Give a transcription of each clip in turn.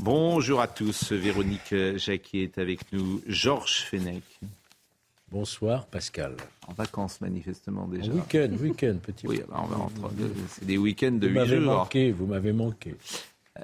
Bonjour à tous. Véronique Jacquier est avec nous. Georges Fenech. Bonsoir Pascal. En vacances manifestement déjà. Week-end, week-end, petit. Oui, on va c'est des week-ends de Vous 8 jours. manqué, vous m'avez manqué.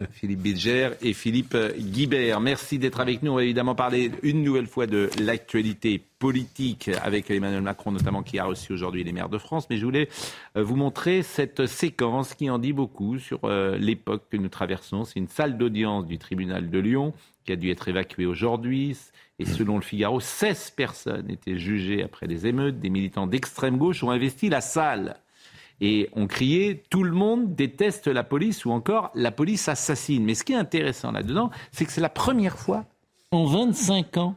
Euh, Philippe Bilger et Philippe Guibert. Merci d'être avec nous. On va évidemment parler une nouvelle fois de l'actualité politique avec Emmanuel Macron notamment qui a reçu aujourd'hui les maires de France. Mais je voulais euh, vous montrer cette séquence qui en dit beaucoup sur euh, l'époque que nous traversons. C'est une salle d'audience du tribunal de Lyon qui a dû être évacuée aujourd'hui. Et selon le Figaro, 16 personnes étaient jugées après les émeutes. Des militants d'extrême gauche ont investi la salle et on criait tout le monde déteste la police ou encore la police assassine. Mais ce qui est intéressant là-dedans, c'est que c'est la première fois en 25 ans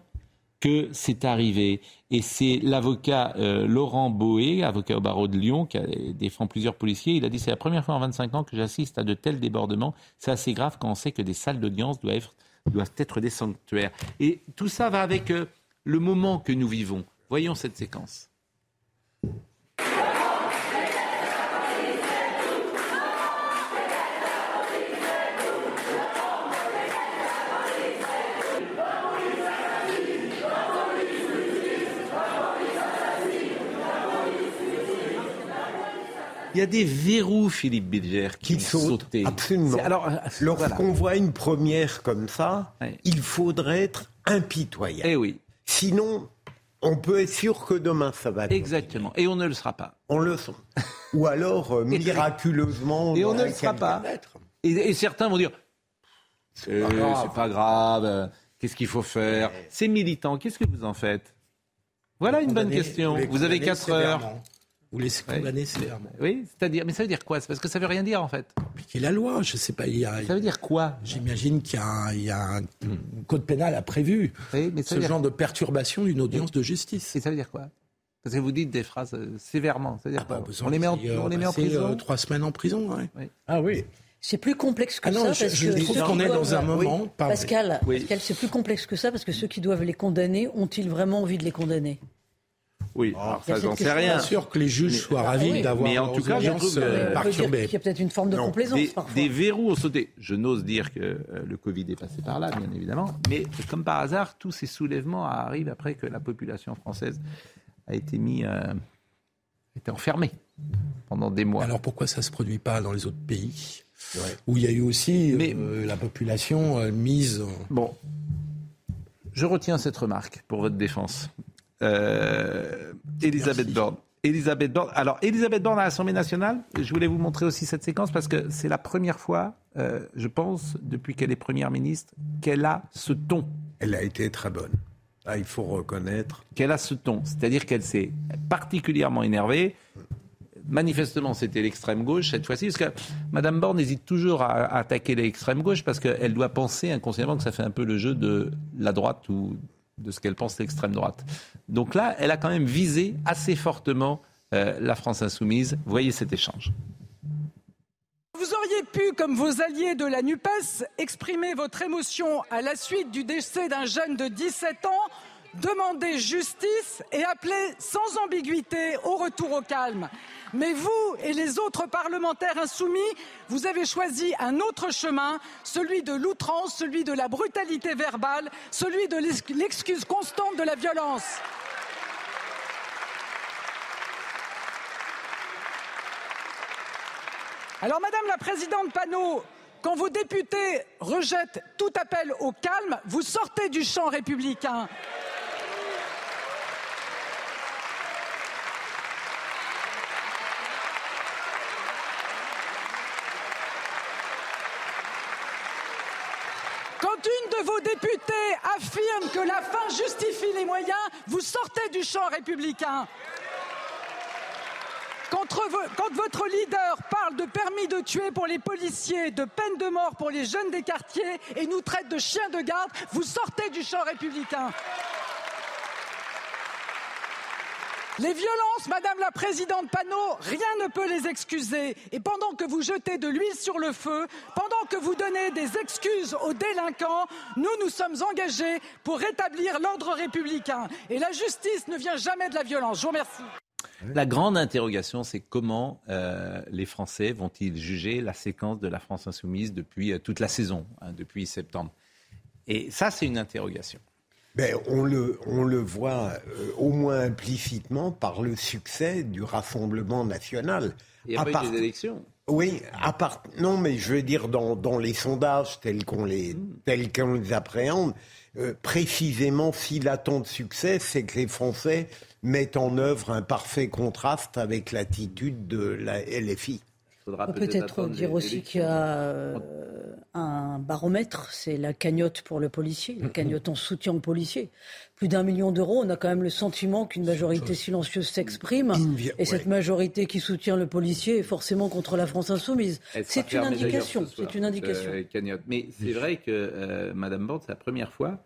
que c'est arrivé. Et c'est l'avocat euh, Laurent Boé, avocat au barreau de Lyon, qui a- défend plusieurs policiers. Il a dit c'est la première fois en 25 ans que j'assiste à de tels débordements. C'est assez grave quand on sait que des salles d'audience doivent être, doivent être des sanctuaires. Et tout ça va avec euh, le moment que nous vivons. Voyons cette séquence. Il y a des verrous, Philippe Bilger, qui, qui sautent. sauté. Absolument. Alors, euh, Lorsqu'on voilà. voit une première comme ça, Ouais. il faudrait être impitoyable. Eh oui, Sinon, on peut être sûr que demain ça va. exactement. Et on ne le sera pas. On le sent. Ou alors, euh, miraculeusement, Et on ne le sera pas. Et, et certains vont dire C'est Eh, pas grave. pas grave, euh, qu'est-ce qu'il faut faire? Ces militants, qu'est-ce que vous en faites? Voilà une bonne question. Vous avez condamner 4 heures. Vous les condamner sévèrement. Oui, c'est-à-dire, mais ça veut dire quoi? C'est parce que ça veut rien dire en fait. Appliquer la loi, je sais pas. Il y a, Ça veut dire quoi? J'imagine qu'il y a un, il y a un code pénal a prévu Oui, mais ça ce veut dire, genre de perturbation d'une audience de justice. et ça veut dire quoi? Parce que vous dites des phrases euh, sévèrement. Ça veut dire Ah bah, quoi? besoin on les met en, euh, on les met en passer, prison? euh, trois semaines en prison. ouais. Ah oui. C'est plus complexe que Ah non, ça je, parce je que trouve qu'on est dans un moment. Pascal, Oui. Pascal, c'est plus complexe que ça parce que ceux qui doivent les condamner ont-ils vraiment envie de les condamner? Oui, alors il ça, j'en sais rien. Bien sûr que les juges soient ravis oui. d'avoir Mais en tout cas, je audiences, trouve, euh, euh, qu'il y a peut-être une forme de Non. complaisance Des, parfois. des verrous ont sauté. Je n'ose dire que euh, le Covid est passé par là, bien évidemment. Mais comme par hasard, tous ces soulèvements arrivent après que la population française a été mis, euh, été enfermée pendant des mois. Alors pourquoi ça se produit pas dans les autres pays où il y a eu aussi Mais- euh, la population euh, mise. en- Bon, je retiens cette remarque pour votre défense. Euh, Elisabeth. Borne. Elisabeth Borne. Alors, Elisabeth Borne à l'Assemblée nationale, je voulais vous montrer aussi cette séquence parce que c'est la première fois, euh, je pense, depuis qu'elle est première ministre, qu'elle a ce ton. Elle a été très bonne. Ah, il faut reconnaître. Qu'elle a ce ton. C'est-à-dire qu'elle s'est particulièrement énervée. Manifestement, c'était l'extrême gauche cette fois-ci, parce que Mme Borne hésite toujours à, à attaquer l'extrême gauche parce qu'elle doit penser inconsciemment que ça fait un peu le jeu de la droite ou de ce qu'elle pense l'extrême droite. Donc là, elle a quand même visé assez fortement euh, la France insoumise. Voyez cet échange. Vous auriez pu, comme vos alliés de la NUPES, exprimer votre émotion à la suite du décès d'un jeune de 17 ans, demander justice et appeler sans ambiguïté au retour au calme. Mais vous et les autres parlementaires insoumis, vous avez choisi un autre chemin, celui de l'outrance, celui de la brutalité verbale, celui de l'ex- l'excuse constante de la violence. Alors, Madame la Présidente Panot, quand vos députés rejettent tout appel au calme, vous sortez du champ républicain. Quand une de vos députées affirme que la fin justifie les moyens, vous sortez du champ républicain. Quand votre, quand votre leader parle de permis de tuer pour les policiers, de peine de mort pour les jeunes des quartiers et nous traite de chiens de garde, vous sortez du champ républicain. Les violences, Madame la Présidente Panot, rien ne peut les excuser. Et pendant que vous jetez de l'huile sur le feu, pendant que vous donnez des excuses aux délinquants, nous nous sommes engagés pour rétablir l'ordre républicain. Et la justice ne vient jamais de la violence. Je vous remercie. La grande interrogation, c'est comment euh, les Français vont-ils juger la séquence de la France insoumise depuis euh, toute la saison, hein, depuis septembre? Et ça, c'est une interrogation. Ben, on, le, on le voit euh, au moins implicitement par le succès du Rassemblement national. Il n'y a À pas part- eu des élections. Oui, à part, non, mais je veux dire, dans, les sondages tels qu'on les, tels qu'on les appréhende, euh, précisément, s'il a tant de succès, c'est que les Français mettent en œuvre un parfait contraste avec l'attitude de la LFI. Faudra On peut peut-être dire les aussi qu'il y a euh, un baromètre, c'est la cagnotte pour le policier, la cagnotte en soutien aux policiers. Plus d'un million d'euros, on a quand même le sentiment qu'une majorité silencieuse s'exprime. Et cette majorité qui soutient le policier est forcément contre la France insoumise. C'est une indication. C'est une indication. euh, cagnotte. Mais c'est vrai que euh, Madame Borne, c'est la première fois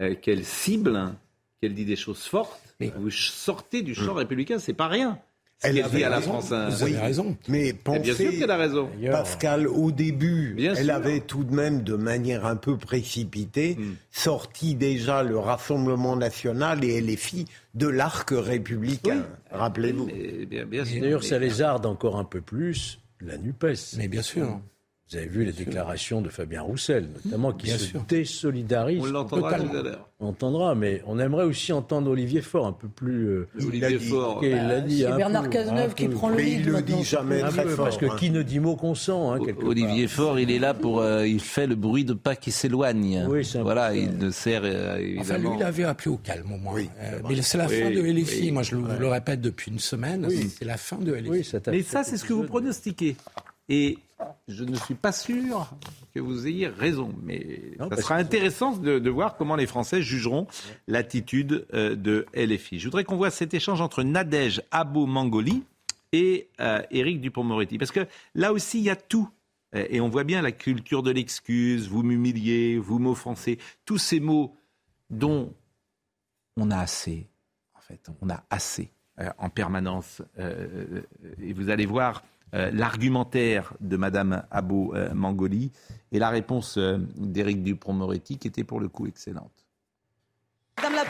euh, qu'elle cible, qu'elle dit des choses fortes. Vous sortez du champ républicain, c'est pas rien. Ce Elle qu'elle avait dit à la raison. France. hein. Vous avez raison. Mais Et pensez, bien sûr qu'elle a raison. D'ailleurs, Pascal, au début, Bien elle sûr. avait tout de même, de manière un peu précipitée, Mm. sorti déjà le Rassemblement national et LFI de l'arc républicain. Rappelez-vous. D'ailleurs, ça les arde encore un peu plus la NUPES. Mais bien sûr. Vous avez vu les déclarations de Fabien Roussel, notamment, qui Bien se sûr. désolidarise. On l'entendra tout totalement. à l'heure. On entendra, mais on aimerait aussi entendre Olivier Faure un peu plus. euh, Olivier. Faure. il l'a dit C'est un Bernard Cazeneuve qui prend le Mais il le dit jamais Un très peu, fort. parce que hein. qui ne dit mot consent, hein, quelque Olivier part. Faure, il est là pour. euh, il fait le bruit de pas qui s'éloigne. Oui, c'est un peu Voilà, il ne sert euh, Enfin, évidemment. lui, il avait appelé au calme au moins. Oui, Euh, c'est mais c'est la Oui, fin de LFI. Moi, je le, le répète depuis une semaine. C'est la fin de LFI. Oui, ça t'a Mais ça, c'est ce que vous pronostiquez. Et je ne suis pas sûr que vous ayez raison. Mais Non, ça sera intéressant de, de voir comment les Français jugeront l'attitude euh, de LFI. Je voudrais qu'on voit cet échange entre Nadège Abo-Mangoli et euh, Éric Dupont-Moretti. Parce que là aussi, il y a tout. Euh, Et on voit bien la culture de l'excuse, vous m'humiliez, vous m'offensez, tous ces mots dont on a assez, en fait, on a assez euh, en permanence. Et vous allez voir euh, l'argumentaire de Madame Abo euh, Mangoli et la réponse euh, d'Éric Dupont-Moretti qui était pour le coup excellente.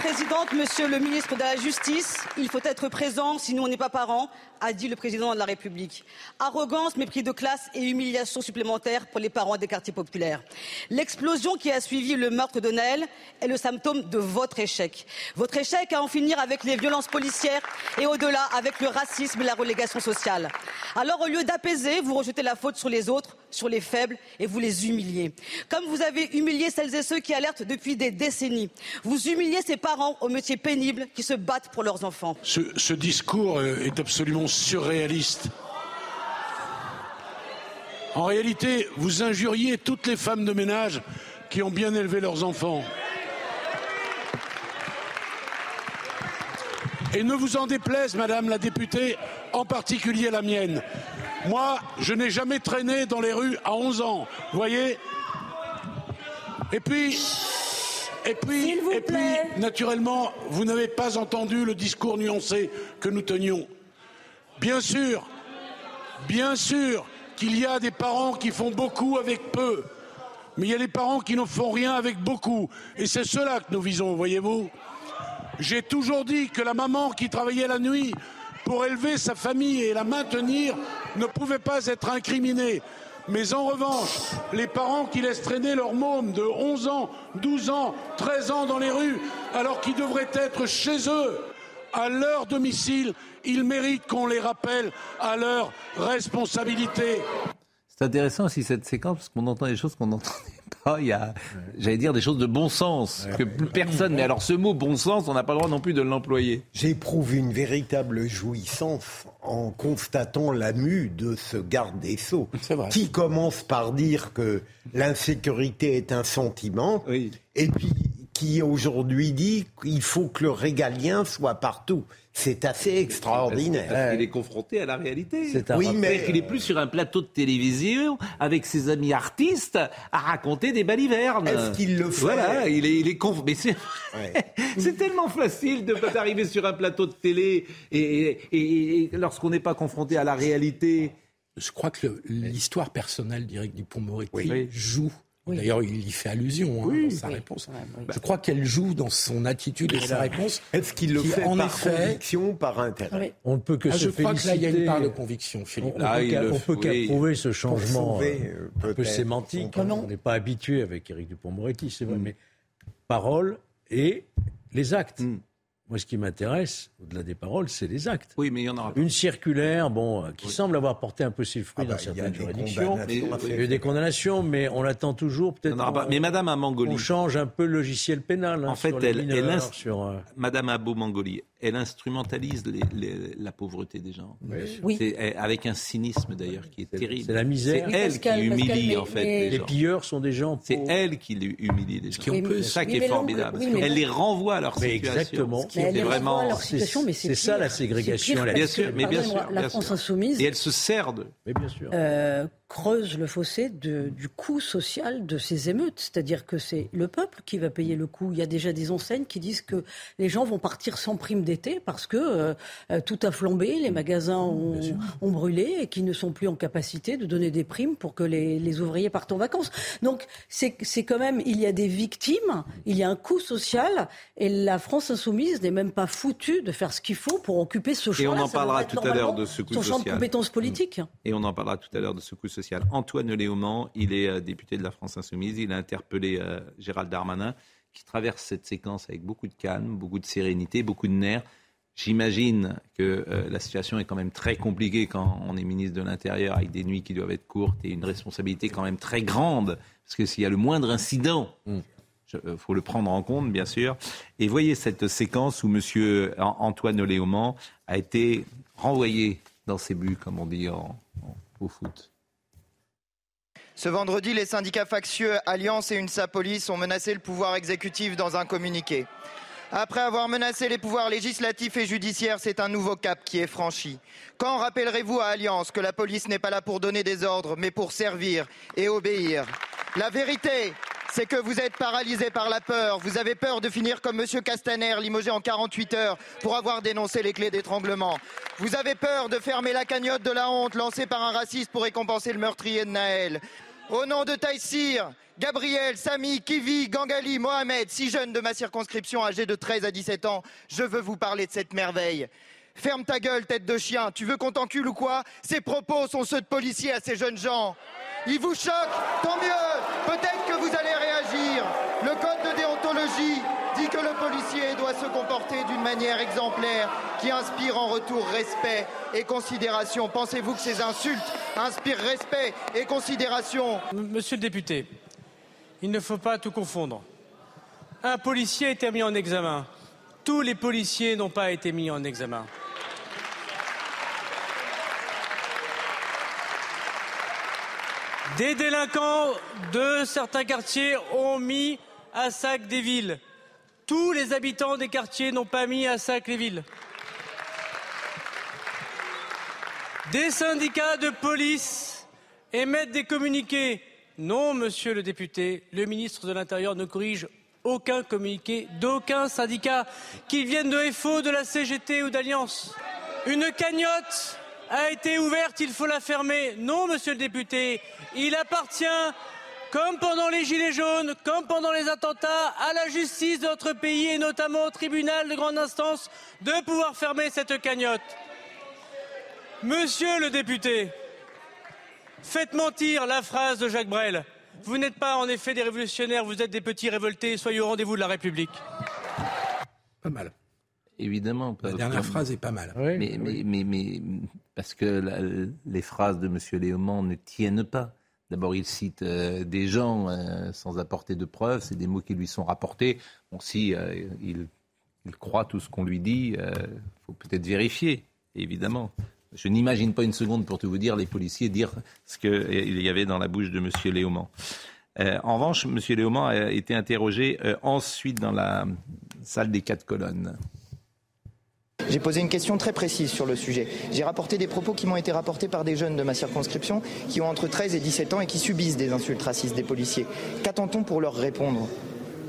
Présidente, Monsieur le ministre de la Justice, il faut être présent, sinon on n'est pas parents, a dit le président de la République. Arrogance, mépris de classe et humiliation supplémentaire pour les parents des quartiers populaires. L'explosion qui a suivi le meurtre de Naël est le symptôme de votre échec. Votre échec à en finir avec les violences policières et au-delà avec le racisme et la relégation sociale. Alors au lieu d'apaiser, vous rejetez la faute sur les autres, sur les faibles et vous les humiliez. Comme vous avez humilié celles et ceux qui alertent depuis des décennies. Vous humiliez ces parents au métier pénible qui se battent pour leurs enfants. Ce, discours euh, est absolument surréaliste. En réalité, vous injuriez toutes les femmes de ménage qui ont bien élevé leurs enfants. Et ne vous en déplaise, Madame la députée, en particulier la mienne. Moi, je n'ai jamais traîné dans les rues à 11 ans, voyez? Et puis, et puis, S'il vous et puis, plaît. naturellement, vous n'avez pas entendu le discours nuancé que nous tenions. Bien sûr, bien sûr qu'il y a des parents qui font beaucoup avec peu, mais il y a des parents qui ne font rien avec beaucoup. Et c'est cela que nous visons, voyez-vous. J'ai toujours dit que la maman qui travaillait la nuit pour élever sa famille et la maintenir ne pouvait pas être incriminée. Mais en revanche, les parents qui laissent traîner leur môme de 11 ans, 12 ans, 13 ans dans les rues, alors qu'ils devraient être chez eux, à leur domicile, ils méritent qu'on les rappelle à leur responsabilité. C'est intéressant aussi cette séquence parce qu'on entend des choses qu'on n'entendait pas. Il y a, j'allais dire, des choses de bon sens que plus personne. Mais alors ce mot bon sens, on n'a pas le droit non plus de l'employer. J'éprouve une véritable jouissance en constatant la mue de ce garde des Sceaux, C'est vrai. qui commence par dire que l'insécurité est un sentiment, Oui. et puis qui aujourd'hui dit qu'il faut que le régalien soit partout. C'est assez extraordinaire. Parce qu'il est confronté à la réalité. C'est un Oui, rappel. mais- Il est plus sur un plateau de télévision avec ses amis artistes à raconter des balivernes. Est-ce qu'il le fait Voilà, il est, il est conf- Mais c'est, Ouais. tellement facile de d'arriver sur un plateau de télé et, et- et- et lorsqu'on n'est pas confronté à la réalité. Je crois que l'histoire personnelle d'Éric Dupont-Moretti Oui. joue. Oui. D'ailleurs, il y fait allusion hein, dans sa Oui. réponse. Je crois qu'elle joue dans son attitude et sa réponse. Est-ce qu'il le Qui, fait en par effet- conviction, par intérêt Oui. On ne peut que Ah, se je crois que là, il y a une féliciter. part de conviction, Philippe. On Là, peut on qu'approuver ce changement sauver, euh, euh, un peu sémantique. son On n'est pas habitué avec Éric Dupond-Moretti, c'est Mm. vrai, mais parole et les actes. Mm. Moi, ce qui m'intéresse, au-delà des paroles, c'est les actes. Oui, mais il y en aura pas. Une circulaire, bon, euh, qui semble avoir porté un peu ses fruits Ah bah, dans certaines juridictions. Il y a eu des condamnations, mais on attend toujours peut-être. en aura pas. qu'on- Mais Madame Amangoli, on change un peu le logiciel pénal. hein, En fait, sur les elle- elle mineurs, inst- sur, euh, Madame Abou Mangoli, elle instrumentalise les- les- la pauvreté des gens. Oui. C'est elle- avec un cynisme d'ailleurs qui est C'est- terrible. c'est la misère. C'est elle Pascal, qui humilie Pascal, mais- en fait mais- les les gens. pilleurs sont des gens C'est elle qui les humilie les gens. Oui, C'est ça qui est formidable. oui, elle les renvoie à leur Mais situation. exactement. Ce qui Mais est elle les renvoie vraiment. à leur situation, mais c'est c'est ça, la ségrégation, C'est Bien sûr, que, mais bien pardonnez-moi, sûr, La France insoumise Et elle se sert de. Mais bien sûr. Creuse le fossé de- du coût social de ces émeutes. C'est-à-dire que c'est le peuple qui va payer le coût. Il y a déjà des enseignes qui disent que les gens vont partir sans prime d'été parce que euh, euh, tout a flambé, les magasins ont, ont brûlé et qui ne sont plus en capacité de donner des primes pour que les, les ouvriers partent en vacances. Donc c'est c'est quand même, il y a des victimes, il y a un coût social et la France insoumise n'est même pas foutue de faire ce qu'il faut pour occuper ce champ Et on en parlera tout à l'heure de ce coût Son champ de social. compétences politiques. Et on en parlera tout à l'heure de ce coût social. Antoine Léaumont, il est euh, député de la France Insoumise. Il a interpellé euh, Gérald Darmanin, qui traverse cette séquence avec beaucoup de calme, beaucoup de sérénité, beaucoup de nerfs. J'imagine que euh, la situation est quand même très compliquée quand on est ministre de l'Intérieur, avec des nuits qui doivent être courtes et une responsabilité quand même très grande. Parce que s'il y a le moindre incident, il faut le prendre en compte, bien sûr. Et voyez cette séquence où M. Antoine Léaumont a été renvoyé dans ses buts, comme on dit en- en- au foot. Ce vendredi, les syndicats factieux Alliance et UNSA Police ont menacé le pouvoir exécutif dans un communiqué. Après avoir menacé les pouvoirs législatifs et judiciaires, c'est un nouveau cap qui est franchi. Quand rappellerez-vous à Alliance que la police n'est pas là pour donner des ordres, mais pour servir et obéir? La vérité, c'est que vous êtes paralysé par la peur. Vous avez peur de finir comme M. Castaner, limogé en 48 heures pour avoir dénoncé les clés d'étranglement. Vous avez peur de fermer la cagnotte de la honte lancée par un raciste pour récompenser le meurtrier de Naël. Au nom de Taïsir, Gabriel, Samy, Kivi, Gangali, Mohamed, six jeunes de ma circonscription âgés de 13 à 17 ans, je veux vous parler de cette merveille. Ferme ta gueule, tête de chien. Tu veux qu'on t'encule ou quoi? Ces propos sont ceux de policiers à ces jeunes gens. Ils vous choquent Tant mieux Peut-être que vous allez réagir. Le code de dit que le policier doit se comporter d'une manière exemplaire qui inspire en retour respect et considération. Pensez-vous que ces insultes inspirent respect et considération? Monsieur le député, il ne faut pas tout confondre. Un policier a été mis en examen. Tous les policiers n'ont pas été mis en examen. Des délinquants de certains quartiers ont mis à sac des villes. Tous les habitants des quartiers n'ont pas mis à sac les villes. Des syndicats de police émettent des communiqués. Non, monsieur le député, le ministre de l'Intérieur ne corrige aucun communiqué d'aucun syndicat, qu'ils viennent de FO, de la CGT ou d'Alliance. Une cagnotte a été ouverte, il faut la fermer. Non, monsieur le député, il appartient, comme pendant les Gilets jaunes, comme pendant les attentats, à la justice de notre pays et notamment au tribunal de grande instance de pouvoir fermer cette cagnotte. Monsieur le député, faites mentir la phrase de Jacques Brel. Vous n'êtes pas en effet des révolutionnaires, vous êtes des petits révoltés, soyez au rendez-vous de la République. Pas mal. Évidemment. La dernière phrase est pas mal. Oui, Mais, oui. mais, mais, mais- parce que la- les phrases de M. Léaumont ne tiennent pas. D'abord, il cite euh, des gens euh, sans apporter de preuves, c'est des mots qui lui sont rapportés. Bon, si euh, il, croit tout ce qu'on lui dit, il faut peut-être vérifier, évidemment. Je n'imagine pas une seconde pour tout vous dire les policiers dire ce qu'il y avait dans la bouche de M. Euh, en revanche, M. Léaumont a été interrogé ensuite dans la salle des quatre colonnes. J'ai posé une question très précise sur le sujet. J'ai rapporté des propos qui m'ont été rapportés par des jeunes de ma circonscription qui ont entre 13 et 17 ans et qui subissent des insultes racistes des policiers. Qu'attend-on pour leur répondre?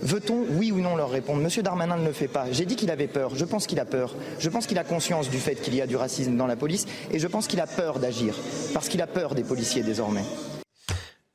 Veut-on, oui ou non, leur répondre? Monsieur Darmanin ne le fait pas. J'ai dit qu'il avait peur. Je pense qu'il a peur. Je pense qu'il a conscience du fait qu'il y a du racisme dans la police et je pense qu'il a peur d'agir. Parce qu'il a peur des policiers désormais.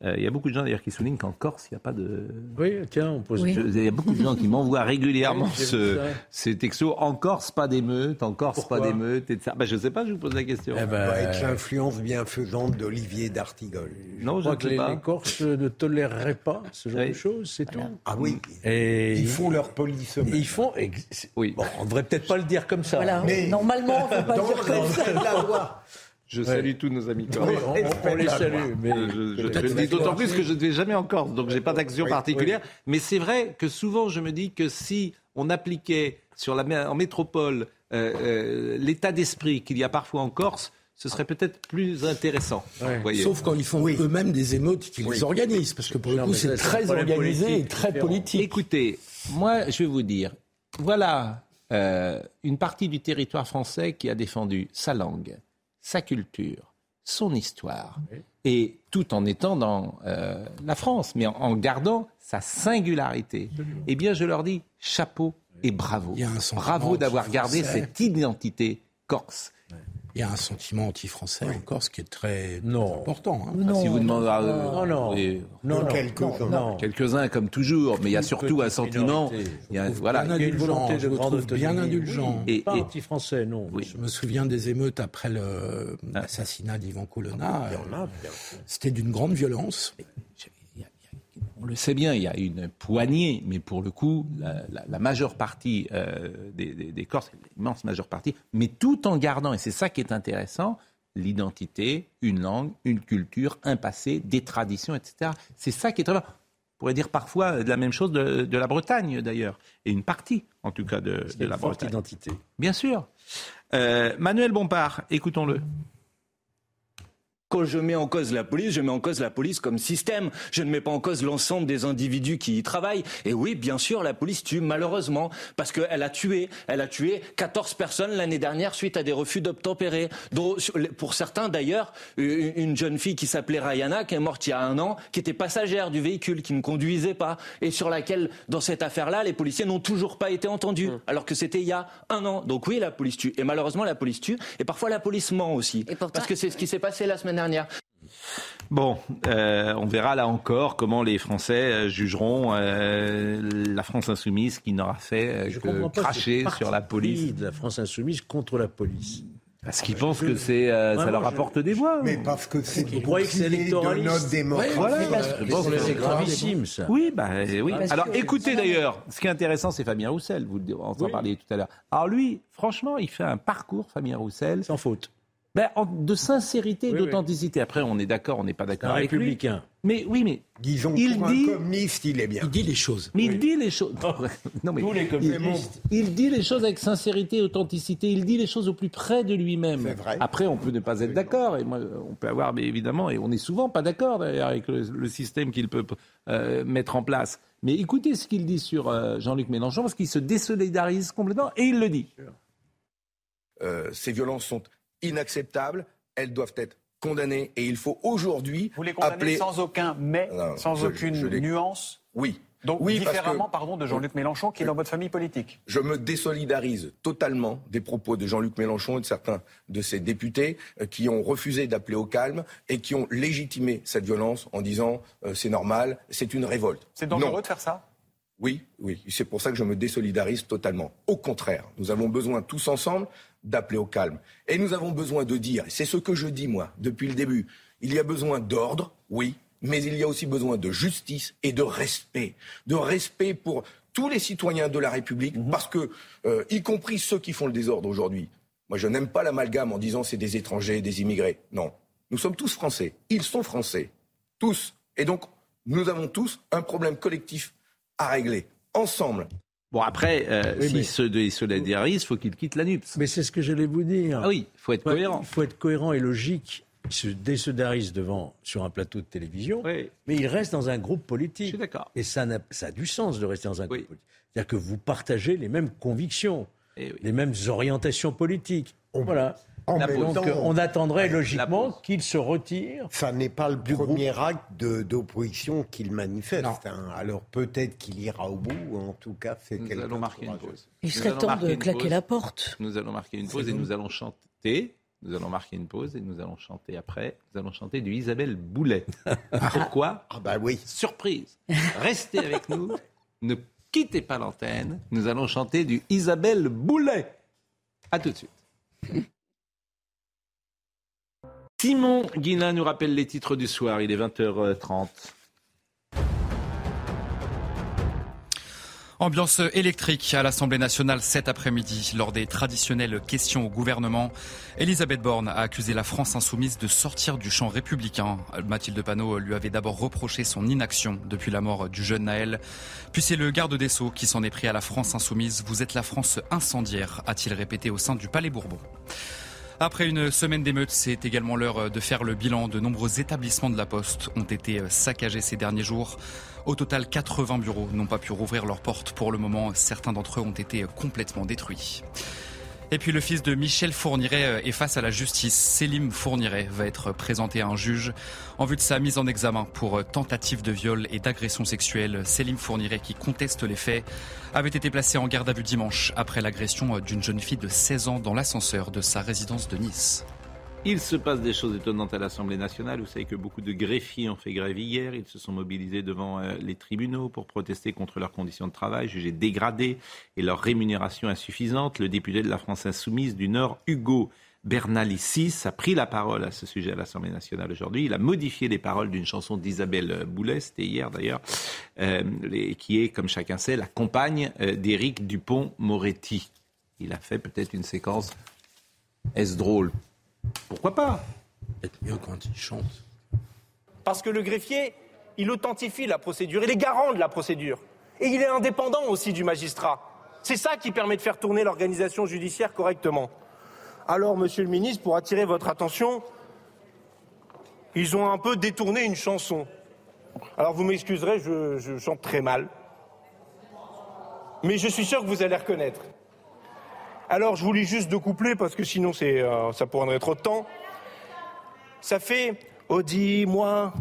Euh, il y a beaucoup de gens d'ailleurs qui soulignent qu'en Corse, il n'y a pas de. Oui, tiens, on pose. Je- il y a beaucoup de gens qui m'envoient régulièrement Oui, ce, ces textos. En Corse, pas d'émeute. En Corse, Pourquoi pas d'émeute. Et ça. Ben, je ne sais pas, je vous pose la question. Eh ben, Avec l'influence bienfaisante d'Olivier d'Artigol. non, je je crois ne que sais les, pas. les Corses ne toléreraient pas ce genre Oui. de choses, c'est tout. Ah oui, Et ils font leur police. Ils font. ex- Oui. Bon, on devrait peut-être pas le dire comme ça. Voilà. Mais- Normalement, on ne peut pas Dans- dire comme dans ça. la loi. Je salue tous nos amis corses. Oui, on, on les salue, mais Je, je- le dis d'autant plus que je ne vais jamais en Corse, donc j'ai pas d'action Oui, particulière. Mais c'est vrai que souvent je me dis que si on appliquait sur la, en métropole euh, euh, l'état d'esprit qu'il y a parfois en Corse, ce serait peut-être plus intéressant. Ouais. vous voyez. Sauf quand ils font eux-mêmes des émeutes qu'ils les organisent, parce que pour le coup, c'est très organisé et très différent. politique. Écoutez, moi, je vais vous dire, voilà euh, une partie du territoire français qui a défendu sa langue, sa culture, son histoire, et tout en étant dans euh, la France, mais en, en gardant sa singularité. Eh bien, je leur dis chapeau et bravo. Bravo d'avoir gardé cette identité corse. Il y a un sentiment anti-français en Corse qui est très, très Non. important. hein. Non. si vous demandez à Non, non. oui, Non, non, quelques-uns. non, non. quelques-uns comme toujours, mais il y a a un sentiment. Il y a, voilà. bien Il y a une indulgent, volonté je de grande trouve bien indulgent. Oui, Et- pas et- anti-français, non. Oui. Je me souviens des émeutes après l'assassinat d'Ivan Colonna. Il y en a, bien sûr. C'était d'une grande violence. On le sait bien, il y a une poignée, mais pour le coup, la, la- la majeure partie euh, des, des- des Corses, l'immense majeure partie, mais tout en gardant, et c'est ça qui est intéressant, l'identité, une langue, une culture, un passé, des traditions, etc. C'est ça qui est très bien. On pourrait dire parfois de la même chose de, de la Bretagne, d'ailleurs, et une partie, en tout cas, de, une la forte Bretagne. identité. Bien sûr. Euh, Manuel Bompard, écoutons-le. Quand je mets en cause la police, je mets en cause la police comme système. Je ne mets pas en cause l'ensemble des individus qui y travaillent. Et oui, bien sûr, la police tue malheureusement parce qu'elle a tué, elle a tué 14 personnes l'année dernière suite à des refus d'obtempérer. Pour certains d'ailleurs, une une jeune fille qui s'appelait Rayana, qui est morte il y a un an, qui était passagère du véhicule, qui ne conduisait pas, et sur laquelle, dans cette affaire-là, les policiers n'ont toujours pas été entendus, alors que c'était il y a un an. Donc oui, la police tue. Et malheureusement, la police tue. Et parfois, la police ment aussi. Parce que c'est ce qui s'est passé la semaine dernière. Bon, euh, on verra là encore comment les Français euh, jugeront euh, la France insoumise qui n'aura fait Je que cracher sur la police. de la France insoumise contre la police. Parce qu'ils pensent que c'est, euh, ça leur je- apporte des voix. Mais parce que c'est Vous croyez que c'est bouclier de électoraliste notre démocratie. Voilà. C'est gravissime, ça. Oui, bah euh, oui. Alors écoutez d'ailleurs, ce qui est intéressant, c'est Fabien Roussel. Vous en Oui. parliez tout à l'heure. Alors lui, franchement, il fait un parcours, Fabien Roussel, Sans faute. Ben, en- de sincérité, et Oui, oui. d'authenticité. Après, on est d'accord, on n'est pas Un d'accord avec lui. républicain. Mais oui, mais Disons Il pour dit- un communiste, il est bien. Il dit les choses. Mais il dit les choses. non, mais Tous les communistes. il dit les choses avec sincérité et authenticité. Il dit les choses au plus près de lui-même. C'est vrai. Après, on peut ne pas être d'accord. Et moi, on peut avoir, mais évidemment, et on est souvent pas d'accord d'ailleurs avec le, le système qu'il peut euh, mettre en place. Mais écoutez ce qu'il dit sur euh, Jean-Luc Mélenchon, parce qu'il se désolidarise complètement, et il le dit. Euh, ces violences sont inacceptables, elles doivent être condamnées et il faut aujourd'hui Vous les condamnez appeler... sans aucun mais, Non, sans je- aucune je les- nuance Oui. Donc oui, différemment, que pardon, de Jean-Luc Mélenchon qui est dans votre famille politique. je me désolidarise totalement des propos de Jean-Luc Mélenchon et de certains de ses députés euh, qui ont refusé d'appeler au calme et qui ont légitimé cette violence en disant euh, c'est normal, c'est une révolte. C'est dangereux Non. de faire ça? Oui, oui, c'est pour ça que je me désolidarise totalement. Au contraire, nous avons besoin tous ensemble d'appeler au calme. Et nous avons besoin de dire, et c'est ce que je dis moi depuis le début, il y a besoin d'ordre, oui, mais il y a aussi besoin de justice et de respect. De respect pour tous les citoyens de la République, parce que, euh, y compris ceux qui font le désordre aujourd'hui, moi je n'aime pas l'amalgame en disant c'est des étrangers, des immigrés. Non, nous sommes tous français, ils sont français, tous. Et donc, nous avons tous un problème collectif à régler, ensemble. Bon, après, euh, Oui, s'il mais- se désolidarise, il faut qu'il quitte la NUPS. Mais c'est ce que j'allais vous dire. Ah oui, il faut être Ouais, cohérent. Il faut être cohérent et logique il se désolidarise devant sur un plateau de télévision, mais il reste dans un groupe politique. Je suis d'accord. Et ça, n'a- ça a du sens de rester dans un groupe politique. C'est-à-dire que vous partagez les mêmes convictions, les mêmes orientations politiques. voilà. Donc on attendrait logiquement qu'il se retire. Ça n'est pas le premier acte d'opposition qu'il manifeste. hein. Alors peut-être qu'il ira au bout. En tout cas, c'est Nous allons marquer une pause. Il Nous serait temps de claquer pause. la porte. Nous allons marquer une pause et bon. nous allons chanter. Nous allons marquer une pause et nous allons chanter après. Nous allons chanter du Isabelle Boulet. Pourquoi Ah bah oui. Surprise. Restez avec nous. Ne quittez pas l'antenne. Nous allons chanter du Isabelle Boulet. À tout de suite. Simon Guillain nous rappelle les titres du soir. Il est 20h30. Ambiance électrique à l'Assemblée nationale cet après-midi lors des traditionnelles questions au gouvernement. Elisabeth Borne a accusé la France insoumise de sortir du champ républicain. Mathilde Panot lui avait d'abord reproché son inaction depuis la mort du jeune Naël. Puis c'est le garde des Sceaux qui s'en est pris à la France insoumise. Vous êtes la France incendiaire, a-t-il répété au sein du Palais Bourbon. Après une semaine d'émeutes, c'est également l'heure de faire le bilan. De nombreux établissements de la Poste ont été saccagés ces derniers jours. Au total, 80 bureaux n'ont pas pu rouvrir leurs portes pour le moment. Certains d'entre eux ont été complètement détruits. Et puis le fils de Michel Fourniret est face à la justice. Selim Fourniret va être présenté à un juge en vue de sa mise en examen pour tentative de viol et d'agression sexuelle. Selim Fourniret, qui conteste les faits, avait été placé en garde à vue dimanche après l'agression d'une jeune fille de 16 ans dans l'ascenseur de sa résidence de Nice. Il se passe des choses étonnantes à l'Assemblée nationale. Vous savez que beaucoup de greffiers ont fait grève hier. Ils se sont mobilisés devant euh, les tribunaux pour protester contre leurs conditions de travail jugées dégradées et leur rémunération insuffisante. Le député de la France insoumise du Nord, Hugo Bernalicis, a pris la parole à ce sujet à l'Assemblée nationale aujourd'hui. Il a modifié les paroles d'une chanson d'Isabelle Boulet, c'était hier d'ailleurs, euh, qui est, comme chacun sait, la compagne euh, d'Éric Dupont-Moretti. Il a fait peut-être une séquence. Est-ce drôle? Pourquoi pas Peut-être mieux quand il chante. Parce que le greffier, il authentifie la procédure, il est garant de la procédure. Et il est indépendant aussi du magistrat. C'est ça qui permet de faire tourner l'organisation judiciaire correctement. Alors, monsieur le ministre, pour attirer votre attention, ils ont un peu détourné une chanson. Alors, vous m'excuserez, je, je chante très mal. Mais je suis sûr que vous allez reconnaître. Alors, je vous lis juste deux couplets parce que sinon, c'est, euh, ça prendrait trop de temps. Ça fait Oh, dis-moi,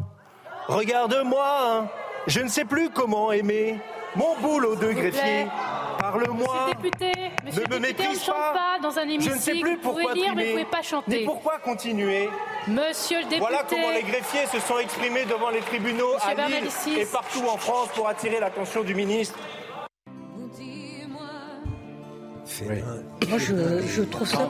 regarde-moi, hein. je ne sais plus comment aimer mon boulot de greffier. Parle-moi. Monsieur le député, monsieur ne me député, on ne méprise chante pas. pas dans un Je ne sais hémicycle. plus Vous pourquoi pouvez lire, mais vous pouvez pas chanter. Mais pourquoi continuer? Monsieur le député. Voilà comment les greffiers se sont exprimés devant les tribunaux Monsieur à Lille et partout en France pour attirer l'attention du ministre. C'est Moi, un- je, je trouve ça.